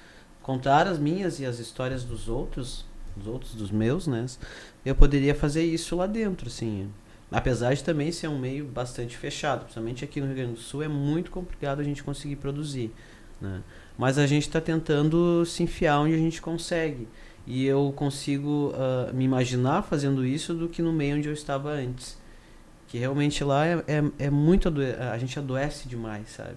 contar as minhas e as histórias dos outros, dos outros, dos meus, né? Eu poderia fazer isso lá dentro, assim. Apesar de também ser um meio bastante fechado, principalmente aqui no Rio Grande do Sul, é muito complicado a gente conseguir produzir. Né? Mas a gente está tentando se enfiar onde a gente consegue. E eu consigo uh, me imaginar fazendo isso do que no meio onde eu estava antes. Que realmente lá é, é, é muito. A gente adoece demais, sabe?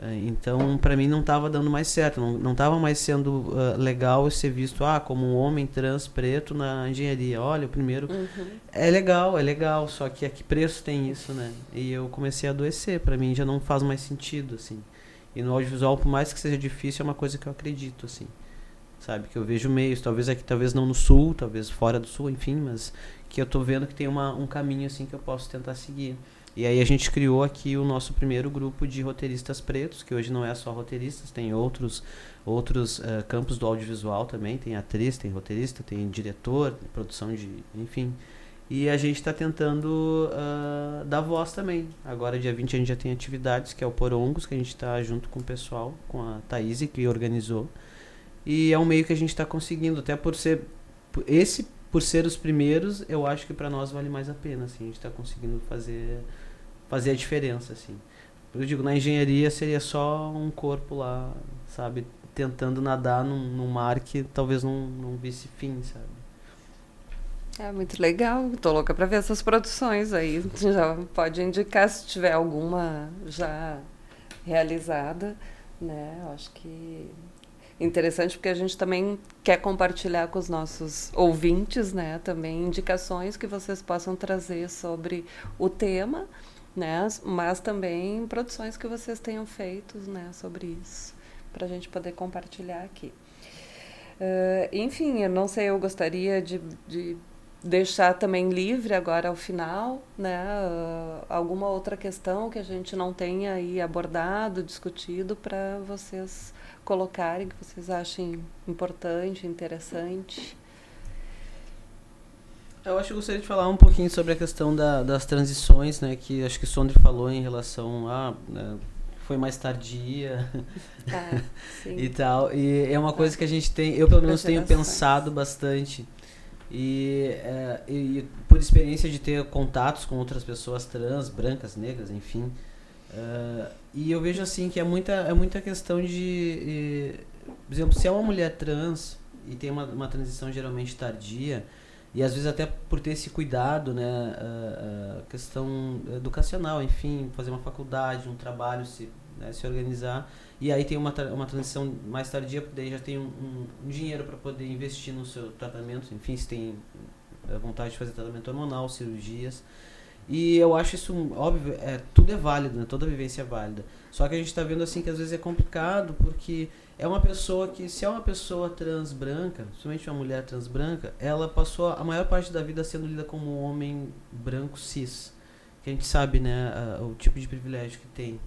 É, então, para mim não estava dando mais certo, não estava mais sendo uh, legal ser visto ah, como um homem trans preto na engenharia. Olha, o primeiro uhum. é legal, é legal, só que a que preço tem isso, né? E eu comecei a adoecer, para mim já não faz mais sentido assim. E no audiovisual, por mais que seja difícil, é uma coisa que eu acredito, assim. Sabe? Que eu vejo meios, talvez aqui, talvez não no sul, talvez fora do sul, enfim, mas que eu tô vendo que tem uma, um caminho, assim, que eu posso tentar seguir. E aí a gente criou aqui o nosso primeiro grupo de roteiristas pretos, que hoje não é só roteiristas, tem outros outros uh, campos do audiovisual também, tem atriz, tem roteirista, tem diretor, produção de, enfim. E a gente está tentando uh, dar voz também. Agora, dia 20, a gente já tem atividades, que é o Porongos, que a gente está junto com o pessoal, com a Thaís, que organizou. E é um meio que a gente está conseguindo, até por ser. Esse, por ser os primeiros, eu acho que para nós vale mais a pena. Assim, a gente está conseguindo fazer, fazer a diferença. Assim. Eu digo, na engenharia seria só um corpo lá, sabe? Tentando nadar num, num mar que talvez não, não visse fim, sabe? É muito legal, tô louca para ver essas produções aí. Já pode indicar se tiver alguma já realizada, né? Acho que interessante porque a gente também quer compartilhar com os nossos ouvintes, né, também indicações que vocês possam trazer sobre o tema, né, mas também produções que vocês tenham feito, né, sobre isso, para a gente poder compartilhar aqui. Uh, enfim, eu não sei, eu gostaria de, de deixar também livre agora ao final, né, uh, alguma outra questão que a gente não tenha aí abordado, discutido para vocês colocarem que vocês achem importante, interessante. Eu acho que eu gostaria de falar um pouquinho sobre a questão da, das transições, né, que acho que o Sondre falou em relação a né, foi mais tardia ah, e tal. E é uma coisa que a gente tem, eu pelo menos tenho pensado bastante e, é, e, por experiência de ter contatos com outras pessoas trans, brancas, negras, enfim. Uh, e eu vejo assim que é muita, é muita questão de. E, por exemplo, se é uma mulher trans e tem uma, uma transição geralmente tardia, e às vezes até por ter esse cuidado, né, a, questão educacional, enfim, fazer uma faculdade, um trabalho, se, né, se organizar, e aí tem uma, uma transição mais tardia, porque daí já tem um, um, um dinheiro para poder investir no seu tratamento, enfim, se tem eh, vontade de fazer tratamento hormonal, cirurgias. E eu acho isso óbvio, é, tudo é válido, né? toda vivência é válida. Só que a gente está vendo assim que às vezes é complicado, porque é uma pessoa que, se é uma pessoa trans branca, principalmente uma mulher trans branca, ela passou a maior parte da vida sendo lida como um homem branco cis. Que a gente sabe, né, a, o tipo de privilégio que tem.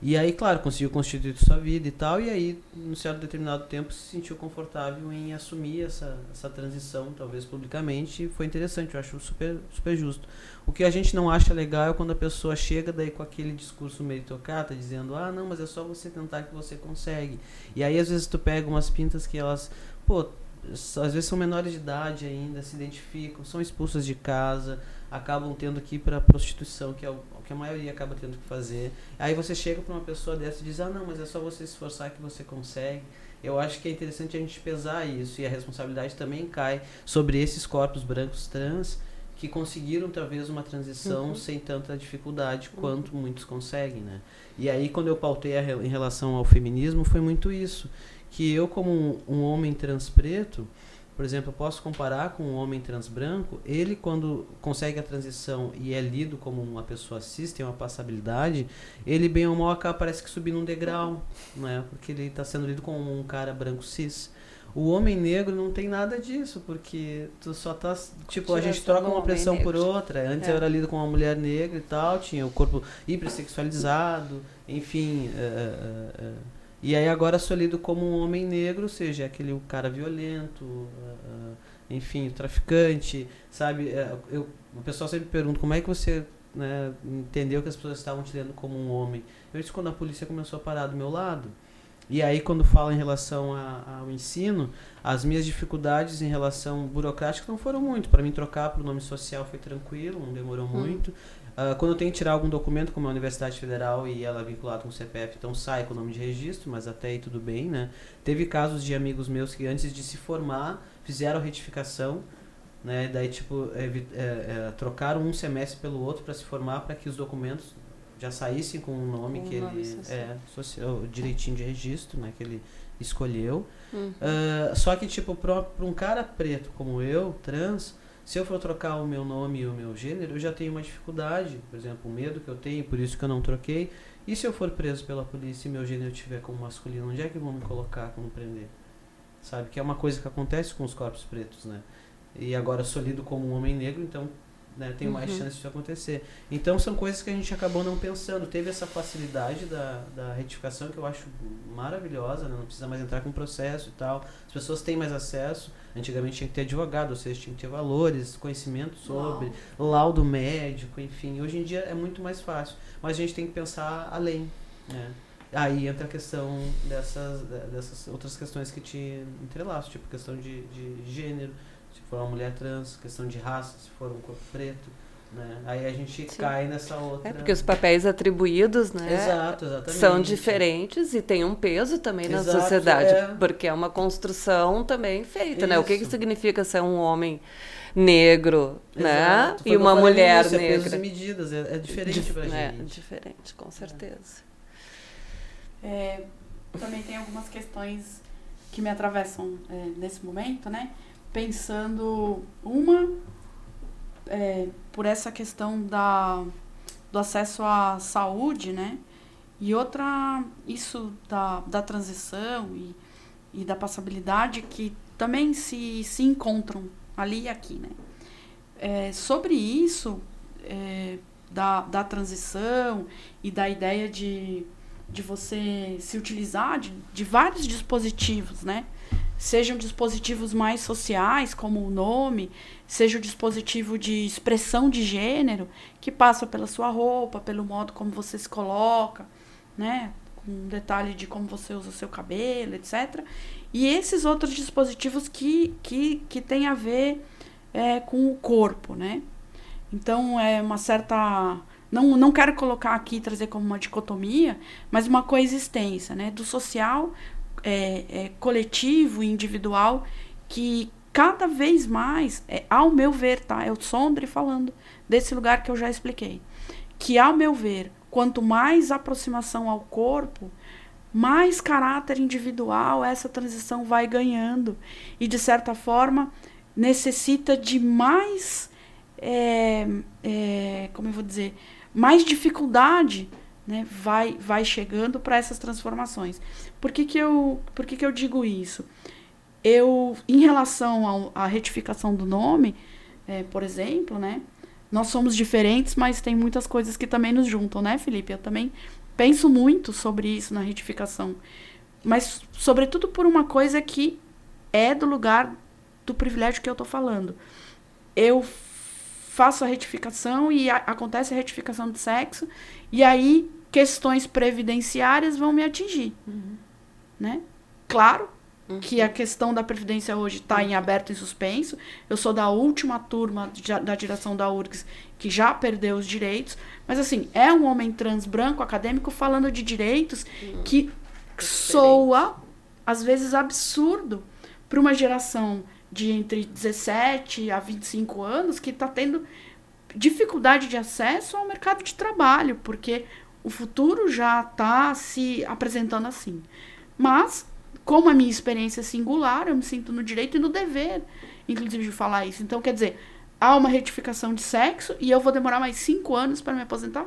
E aí, claro, conseguiu constituir sua vida e tal, e aí, num certo determinado tempo, se sentiu confortável em assumir essa, essa transição, talvez publicamente, e foi interessante, eu acho super, super justo. O que a gente não acha legal é quando a pessoa chega daí com aquele discurso meritocrata, dizendo, ah, não, mas é só você tentar que você consegue. E aí, às vezes, tu pega umas pintas que elas, pô, às vezes são menores de idade ainda, se identificam, são expulsas de casa, acabam tendo que ir para prostituição, que é que a maioria acaba tendo que fazer. Aí você chega para uma pessoa dessa e diz: "Ah, não, mas é só você se esforçar que você consegue". Eu acho que é interessante a gente pesar isso e a responsabilidade também cai sobre esses corpos brancos trans que conseguiram talvez uma transição uhum. sem tanta dificuldade uhum. quanto muitos conseguem, né? E aí quando eu pautei a, em relação ao feminismo foi muito isso, que eu como um, um homem trans preto, por exemplo, eu posso comparar com um homem trans branco, ele quando consegue a transição e é lido como uma pessoa cis, tem uma passabilidade, ele bem ou mal acaba parece que subindo um degrau, né? Porque ele está sendo lido como um cara branco cis. O homem negro não tem nada disso, porque tu só tá. Tipo, a gente troca uma pressão por outra. Antes é. eu era lido como uma mulher negra e tal, tinha o corpo hipersexualizado, enfim. Uh, uh, uh, e aí agora sou lido como um homem negro, ou seja, aquele o cara violento, uh, enfim, o traficante, sabe? Uh, eu, o pessoal sempre pergunta como é que você né, entendeu que as pessoas estavam te lendo como um homem. Eu disse quando a polícia começou a parar do meu lado. E aí quando fala em relação a, ao ensino, as minhas dificuldades em relação burocrática não foram muito. Para mim trocar para o nome social foi tranquilo, não demorou hum. muito. Uh, quando eu tenho que tirar algum documento, como a Universidade Federal e ela é vinculada com o CPF, então sai com o nome de registro, mas até aí tudo bem, né? Teve casos de amigos meus que antes de se formar fizeram retificação, né? Daí, tipo, é, é, é, trocaram um semestre pelo outro para se formar, para que os documentos já saíssem com o nome que nome ele é social, direitinho de registro, né? Que ele escolheu. Uhum. Uh, só que tipo para um cara preto como eu, trans, Se eu for trocar o meu nome e o meu gênero, eu já tenho uma dificuldade, por exemplo, o medo que eu tenho, por isso que eu não troquei. E se eu for preso pela polícia e meu gênero estiver como masculino, onde é que vão me colocar, como prender? Sabe? Que é uma coisa que acontece com os corpos pretos, né? E agora sou lido como um homem negro, então né, tem mais Uhum. chance disso acontecer. Então são coisas que a gente acabou não pensando. Teve essa facilidade da, da retificação que eu acho maravilhosa, né? não precisa mais entrar com processo e tal. As pessoas têm mais acesso. Antigamente tinha que ter advogado, ou seja, tinha que ter valores, conhecimento sobre, laudo médico, enfim. Hoje em dia é muito mais fácil. Mas a gente tem que pensar além. Né? Aí entra a questão dessas, dessas outras questões que te entrelaçam, tipo questão de, de gênero, for uma mulher trans, questão de raça, se for um corpo preto. Né? Aí a gente Sim. cai nessa outra. É porque os papéis atribuídos, né? Exato, exatamente. São diferentes e tem um peso também na Exato, sociedade, é. porque é uma construção também feita, né? O que, que Isso. significa ser um homem negro, né? Foi E uma mulher início, é pesos e negra. medidas, é, é diferente Dif- pra é, gente. diferente, com certeza. É, também tem algumas questões que me atravessam é, nesse momento, né? Pensando uma é, por essa questão da, do acesso à saúde, né? E outra, isso da, da transição e, e da passabilidade que também se, se encontram ali e aqui, né? É, sobre isso, é, da, da transição e da ideia de, de você se utilizar de, de vários dispositivos, né? Sejam dispositivos mais sociais, como o nome, seja o dispositivo de expressão de gênero, que passa pela sua roupa, pelo modo como você se coloca, né? Com um detalhe de como você usa o seu cabelo, etc. E esses outros dispositivos que, que, que têm a ver é, com o corpo, né? Então, é uma certa. Não, não quero colocar aqui trazer como uma dicotomia, mas uma coexistência, né? Do social, é, é, coletivo e individual, que cada vez mais, é, ao meu ver, tá? É o Sondre falando desse lugar que eu já expliquei. Que, ao meu ver, quanto mais aproximação ao corpo, mais caráter individual essa transição vai ganhando. E, de certa forma, necessita de mais. é, é, como eu vou dizer? Mais dificuldade né, vai, vai chegando para essas transformações. Por que, que, eu, por que, que eu digo isso? Eu, em relação à retificação do nome, é, por exemplo, né, nós somos diferentes, mas tem muitas coisas que também nos juntam, né, Felipe? Eu também penso muito sobre isso na retificação. Mas, sobretudo, por uma coisa que é do lugar do privilégio que eu estou falando. Eu faço a retificação e a- acontece a retificação de sexo, e aí questões previdenciárias vão me atingir. Né? Claro que a questão da Previdência hoje está em aberto e suspenso. Eu sou da última turma de- da direção da URGS que já perdeu os direitos. Mas, assim, é um homem trans branco acadêmico falando de direitos que soa, às vezes, absurdo para uma geração de entre 17 a 25 anos que está tendo dificuldade de acesso ao mercado de trabalho, porque o futuro já está se apresentando assim. Mas, como a minha experiência é singular, eu me sinto no direito e no dever, inclusive, de falar isso. Então, quer dizer, há uma retificação de sexo e eu vou demorar mais cinco anos para me aposentar?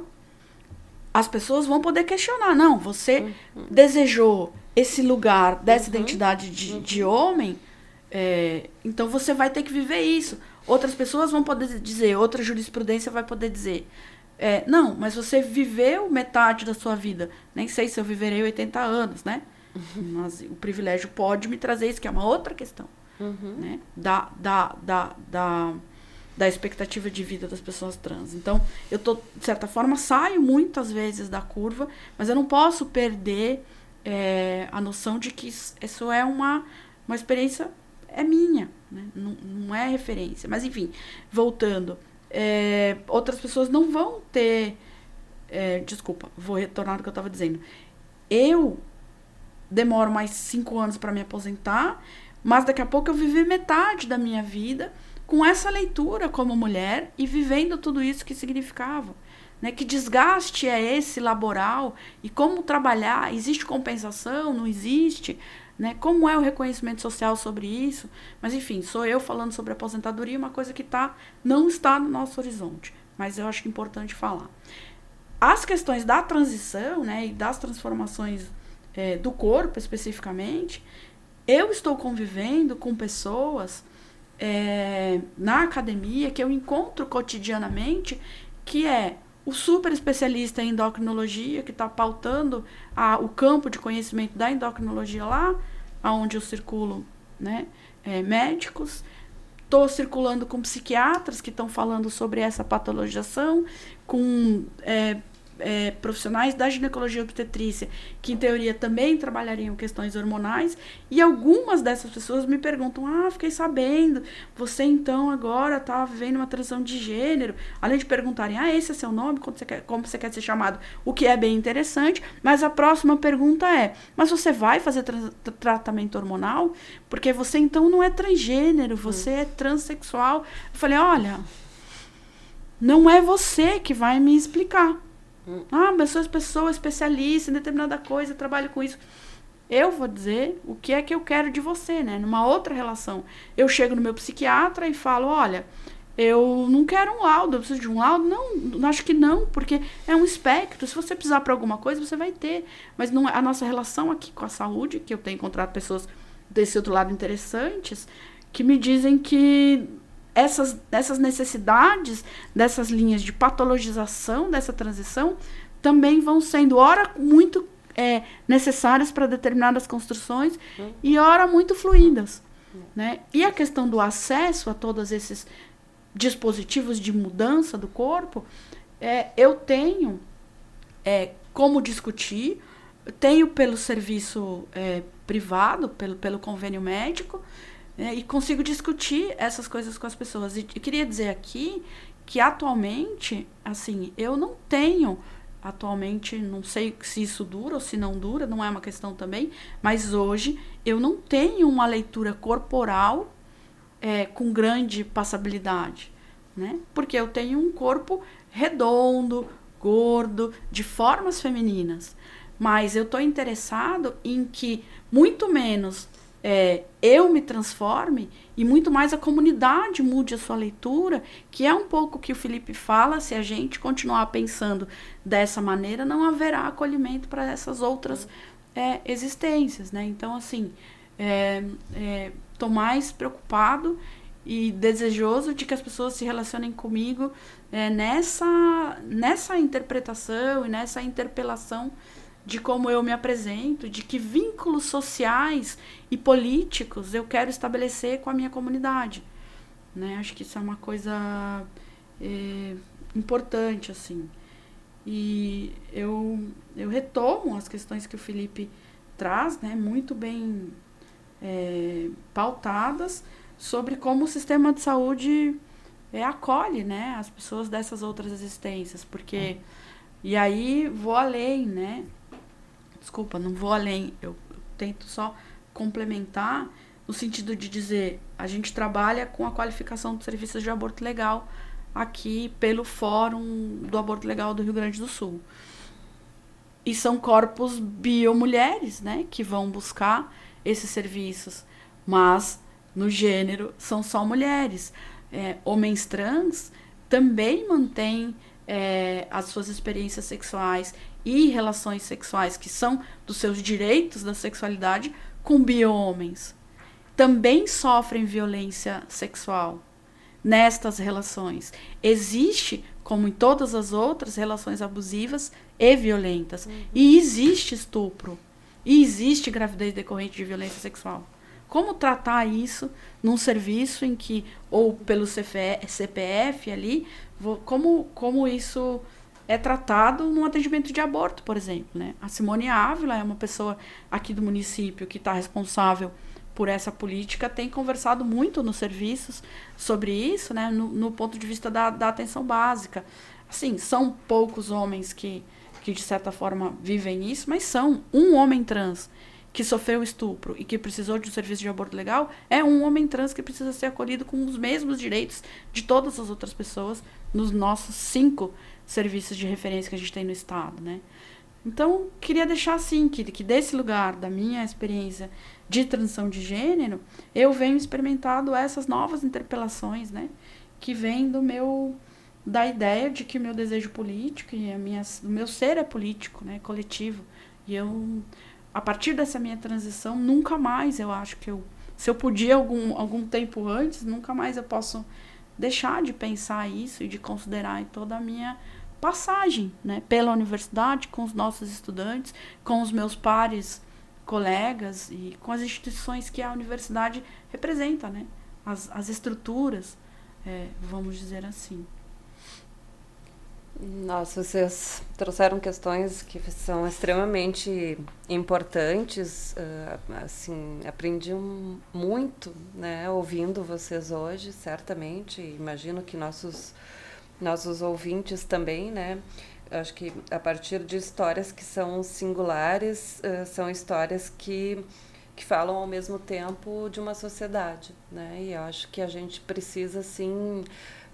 As pessoas vão poder questionar. Não, você desejou esse lugar dessa identidade de, de homem, é, então você vai ter que viver isso. Outras pessoas vão poder dizer, outra jurisprudência vai poder dizer. é, não, mas você viveu metade da sua vida. Nem sei se eu viverei 80 anos, né? Mas o privilégio pode me trazer isso, que é uma outra questão. Né? Da, da, da, da, da expectativa de vida das pessoas trans. Então, eu tô, de certa forma, saio muitas vezes da curva, mas eu não posso perder é, a noção de que isso, isso é uma, uma experiência é minha, né? não, não é referência. Mas, enfim, voltando. é, outras pessoas não vão ter. é, desculpa, vou retornar ao que eu estava dizendo. Eu demoro mais cinco anos para me aposentar, mas daqui a pouco eu vivi metade da minha vida com essa leitura como mulher e vivendo tudo isso que significava. Né? Que desgaste é esse laboral e como trabalhar? Existe compensação? Não existe? né? Como é o reconhecimento social sobre isso? Mas enfim, sou eu falando sobre aposentadoria, uma coisa que tá, não está no nosso horizonte, mas eu acho importante falar. As questões da transição, né, e das transformações é, do corpo especificamente, eu estou convivendo com pessoas é, na academia que eu encontro cotidianamente, que é o super especialista em endocrinologia, que está pautando a, o campo de conhecimento da endocrinologia lá, onde eu circulo né, é, médicos. Estou circulando com psiquiatras que estão falando sobre essa patologização, com é, é, profissionais da ginecologia obstetrícia, que em teoria também trabalhariam questões hormonais, e algumas dessas pessoas me perguntam: Ah, fiquei sabendo, você então agora está vivendo uma transição de gênero. Além de perguntarem: Ah, esse é seu nome? Como você, quer, como você quer ser chamado? O que é bem interessante. Mas a próxima pergunta é: Mas você vai fazer tra tratamento hormonal? Porque você então não é transgênero, você hum. é transexual. Eu falei: Olha. Não é você que vai me explicar. Ah, mas sou pessoa especialista em determinada coisa, trabalho com isso. Eu vou dizer o que é que eu quero de você, né? Numa outra relação. Eu chego no meu psiquiatra e falo, olha, eu não quero um laudo, eu preciso de um laudo. Não, acho que não, porque é um espectro. Se você precisar para alguma coisa, você vai ter. Mas não é, a nossa relação aqui com a saúde, que eu tenho encontrado pessoas desse outro lado interessantes, que me dizem que essas, essas necessidades dessas linhas de patologização dessa transição também vão sendo, ora, muito é, necessárias para determinadas construções uhum. e, ora, muito fluídas. Uhum. Né? E a questão do acesso a todos esses dispositivos de mudança do corpo, é, eu tenho é, como discutir, tenho pelo serviço é, privado, pelo, pelo convênio médico, né, e consigo discutir essas coisas com as pessoas. E eu queria dizer aqui que atualmente, assim, eu não tenho atualmente, não sei se isso dura ou se não dura, não é uma questão também, mas hoje eu não tenho uma leitura corporal é, com grande passabilidade, né? Porque eu tenho um corpo redondo, gordo, de formas femininas. Mas eu estou interessado em que muito menos é, eu me transforme e muito mais a comunidade mude a sua leitura, que é um pouco o que o Felipe fala, se a gente continuar pensando dessa maneira, não haverá acolhimento para essas outras é, existências, né? Então, assim, estou é, é mais preocupado e desejoso de que as pessoas se relacionem comigo é, nessa, nessa interpretação e nessa interpelação de como eu me apresento, de que vínculos sociais e políticos eu quero estabelecer com a minha comunidade. Né? Acho que isso é uma coisa é, importante, assim. E eu, eu retomo as questões que o Felipe traz, né, muito bem é, pautadas, sobre como o sistema de saúde é, acolhe né, as pessoas dessas outras existências. Porque. E aí vou além, né? Desculpa, não vou além, eu, tento só complementar no sentido de dizer, a gente trabalha com a qualificação dos serviços de aborto legal aqui pelo Fórum do Aborto Legal do Rio Grande do Sul. E são corpos biomulheres, né, que vão buscar esses serviços, mas no gênero são só mulheres. É, homens trans também mantêm é, as suas experiências sexuais e relações sexuais que são dos seus direitos da sexualidade com bio-homens. Também sofrem violência sexual nestas relações. Existe, como em todas as outras, relações abusivas e violentas. Uhum. E existe estupro. E existe gravidez decorrente de violência sexual. Como tratar isso num serviço em que, ou pelo CPF ali, como, como isso é tratado no atendimento de aborto, por exemplo. Né? A Simone Ávila é uma pessoa aqui do município que está responsável por essa política, tem conversado muito nos serviços sobre isso, né? no, no ponto de vista da, da atenção básica. Assim, são poucos homens que, que, de certa forma, vivem isso, mas são. Um homem trans que sofreu estupro e que precisou de um serviço de aborto legal é um homem trans que precisa ser acolhido com os mesmos direitos de todas as outras pessoas nos nossos cinco serviços de referência que a gente tem no Estado, né? Então, queria deixar assim, que, que desse lugar, da minha experiência de transição de gênero, eu venho experimentando essas novas interpelações, né? Que vêm do meu da ideia de que o meu desejo político e a minha, o meu ser é político, né, coletivo. E eu, a partir dessa minha transição, nunca mais eu acho que eu, se eu podia algum, algum tempo antes, nunca mais eu posso deixar de pensar isso e de considerar toda a minha passagem, né, pela universidade, com os nossos estudantes, com os meus pares, colegas e com as instituições que a universidade representa, né, as, as estruturas, é, vamos dizer assim. Nossa, vocês trouxeram questões que são extremamente importantes. Uh, assim, aprendi muito, né, ouvindo vocês hoje, certamente. Imagino que nossos nossos ouvintes também, né? Acho que a partir de histórias que são singulares, uh, são histórias que que falam ao mesmo tempo de uma sociedade, né? E eu acho que a gente precisa sim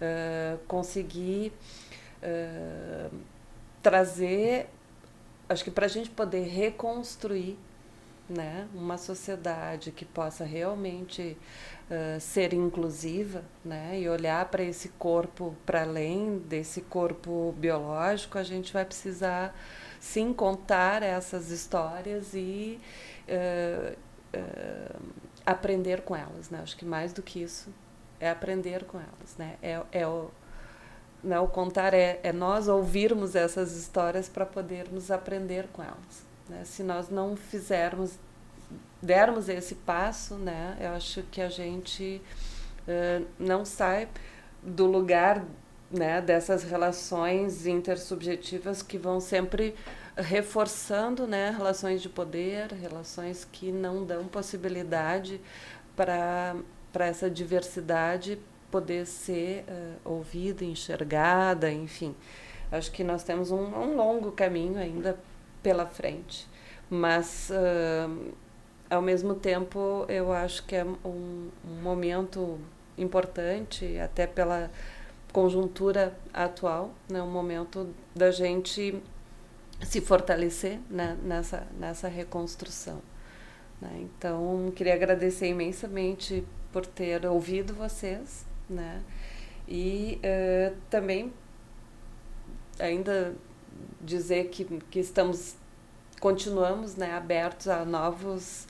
uh, conseguir uh, trazer, acho que para a gente poder reconstruir né, uma sociedade que possa realmente uh, ser inclusiva né, e olhar para esse corpo para além desse corpo biológico, a gente vai precisar sim contar essas histórias e uh, uh, aprender com elas. Né? Acho que mais do que isso é aprender com elas. Né? É, é o né, o contar é, é nós ouvirmos essas histórias para podermos aprender com elas. Né? Se nós não fizermos, dermos esse passo, né, eu acho que a gente uh, não sai do lugar né, dessas relações intersubjetivas que vão sempre reforçando né, relações de poder, relações que não dão possibilidade para essa diversidade poder ser uh, ouvida, enxergada, enfim. Acho que nós temos um, um longo caminho ainda pela frente, mas uh, ao mesmo tempo eu acho que é um, um momento importante, até pela conjuntura atual, né, um momento da gente se fortalecer né, nessa, nessa reconstrução. Né? Então, queria agradecer imensamente por ter ouvido vocês, né? E uh, também ainda dizer que, que estamos continuamos né, abertos a novos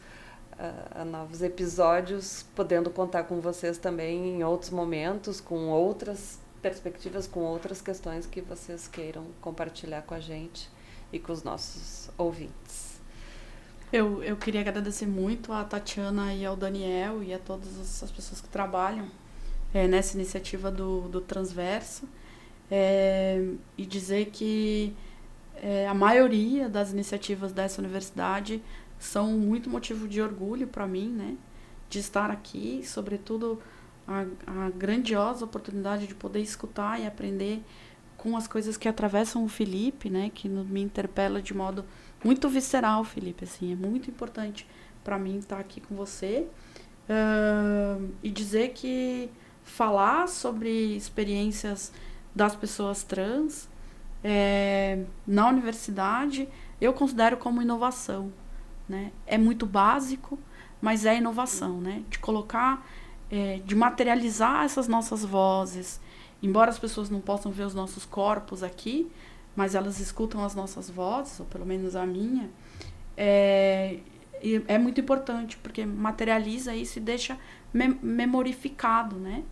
a, novos episódios, podendo contar com vocês também em outros momentos, com outras perspectivas, com outras questões que vocês queiram compartilhar com a gente e com os nossos ouvintes. Eu, eu queria agradecer muito a Tatiana e ao Daniel e a todas as pessoas que trabalham é, nessa iniciativa do, do Transverso é, e dizer que é, a maioria das iniciativas dessa universidade são muito motivo de orgulho para mim, né? De estar aqui, sobretudo a, a grandiosa oportunidade de poder escutar e aprender com as coisas que atravessam o Felipe, né? Que me interpela de modo muito visceral, Felipe. Assim, é muito importante para mim estar aqui com você uh, e dizer que falar sobre experiências das pessoas trans é, na universidade, eu considero como inovação. Né? É muito básico, mas é inovação, né? De colocar, é, de materializar essas nossas vozes. Embora as pessoas não possam ver os nossos corpos aqui, mas elas escutam as nossas vozes, ou pelo menos a minha. É, é muito importante, porque materializa isso e deixa mem memorificado, né?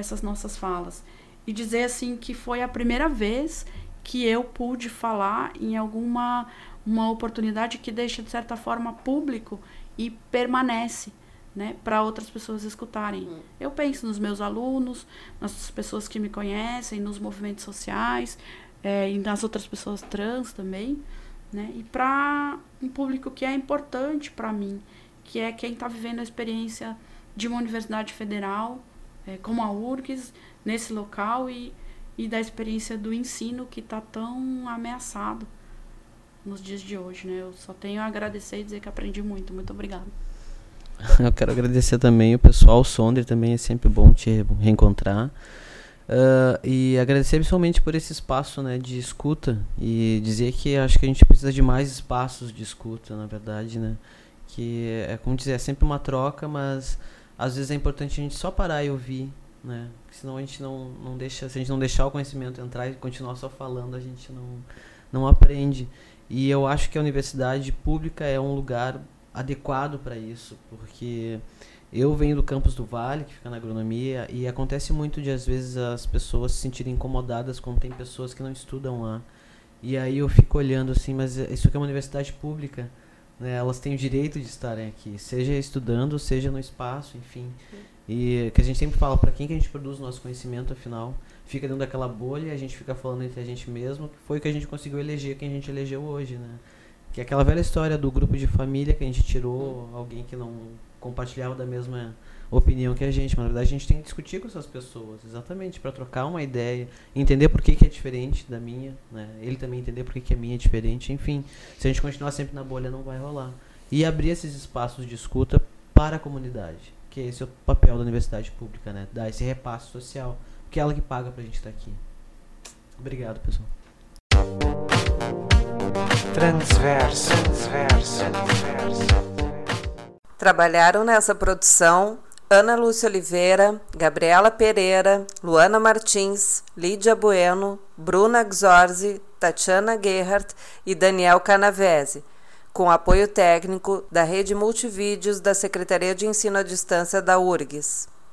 Essas nossas falas. E dizer assim que foi a primeira vez que eu pude falar em alguma uma oportunidade que deixa de certa forma público e permanece, né, para outras pessoas escutarem. Uhum. Eu penso nos meus alunos, nas pessoas que me conhecem, nos movimentos sociais é, e nas outras pessoas trans também, né, e para um público que é importante para mim, que é quem está vivendo a experiência de uma universidade federal é, como a URGS nesse local e, e da experiência do ensino que está tão ameaçado nos dias de hoje, né? Eu só tenho a agradecer e dizer que aprendi muito. Muito obrigada. Eu quero agradecer também o pessoal, o Sonder também é sempre bom te reencontrar. Uh, e agradecer principalmente por esse espaço né, de escuta e dizer que acho que a gente precisa de mais espaços de escuta, na verdade, né? Que é como dizer, é sempre uma troca, mas às vezes é importante a gente só parar e ouvir, né? Porque senão a gente não, não deixa, se a gente não deixar o conhecimento entrar e continuar só falando, a gente não, não aprende. E eu acho que a universidade pública é um lugar adequado para isso, porque eu venho do campus do Vale, que fica na agronomia, e acontece muito de às vezes as pessoas se sentirem incomodadas quando tem pessoas que não estudam lá. E aí eu fico olhando assim, mas isso aqui é uma universidade pública, né? Elas têm o direito de estarem aqui, seja estudando, seja no espaço, enfim. E que a gente sempre fala, para quem que a gente produz o nosso conhecimento, afinal, fica dentro daquela bolha, a gente fica falando entre a gente mesmo, que foi o que a gente conseguiu eleger quem a gente elegeu hoje, né? Que é aquela velha história do grupo de família que a gente tirou alguém que não compartilhava da mesma opinião que a gente, mas na verdade a gente tem que discutir com essas pessoas, exatamente, para trocar uma ideia, entender por que, que é diferente da minha, né? ele também entender por que, que a minha é diferente, enfim, se a gente continuar sempre na bolha não vai rolar. E abrir esses espaços de escuta para a comunidade, que esse é o papel da universidade pública, né? dar esse repasse social, que é ela que paga para a gente estar tá aqui. Obrigado, pessoal. Transverso, transverso, transverso. Trabalharam nessa produção Ana Lúcia Oliveira, Gabriela Pereira, Luana Martins, Lídia Bueno, Bruna Gzorzi, Tatiana Gerhardt e Daniel Canavese, com apoio técnico da Rede Multivídeos da Secretaria de Ensino à Distância da URGS.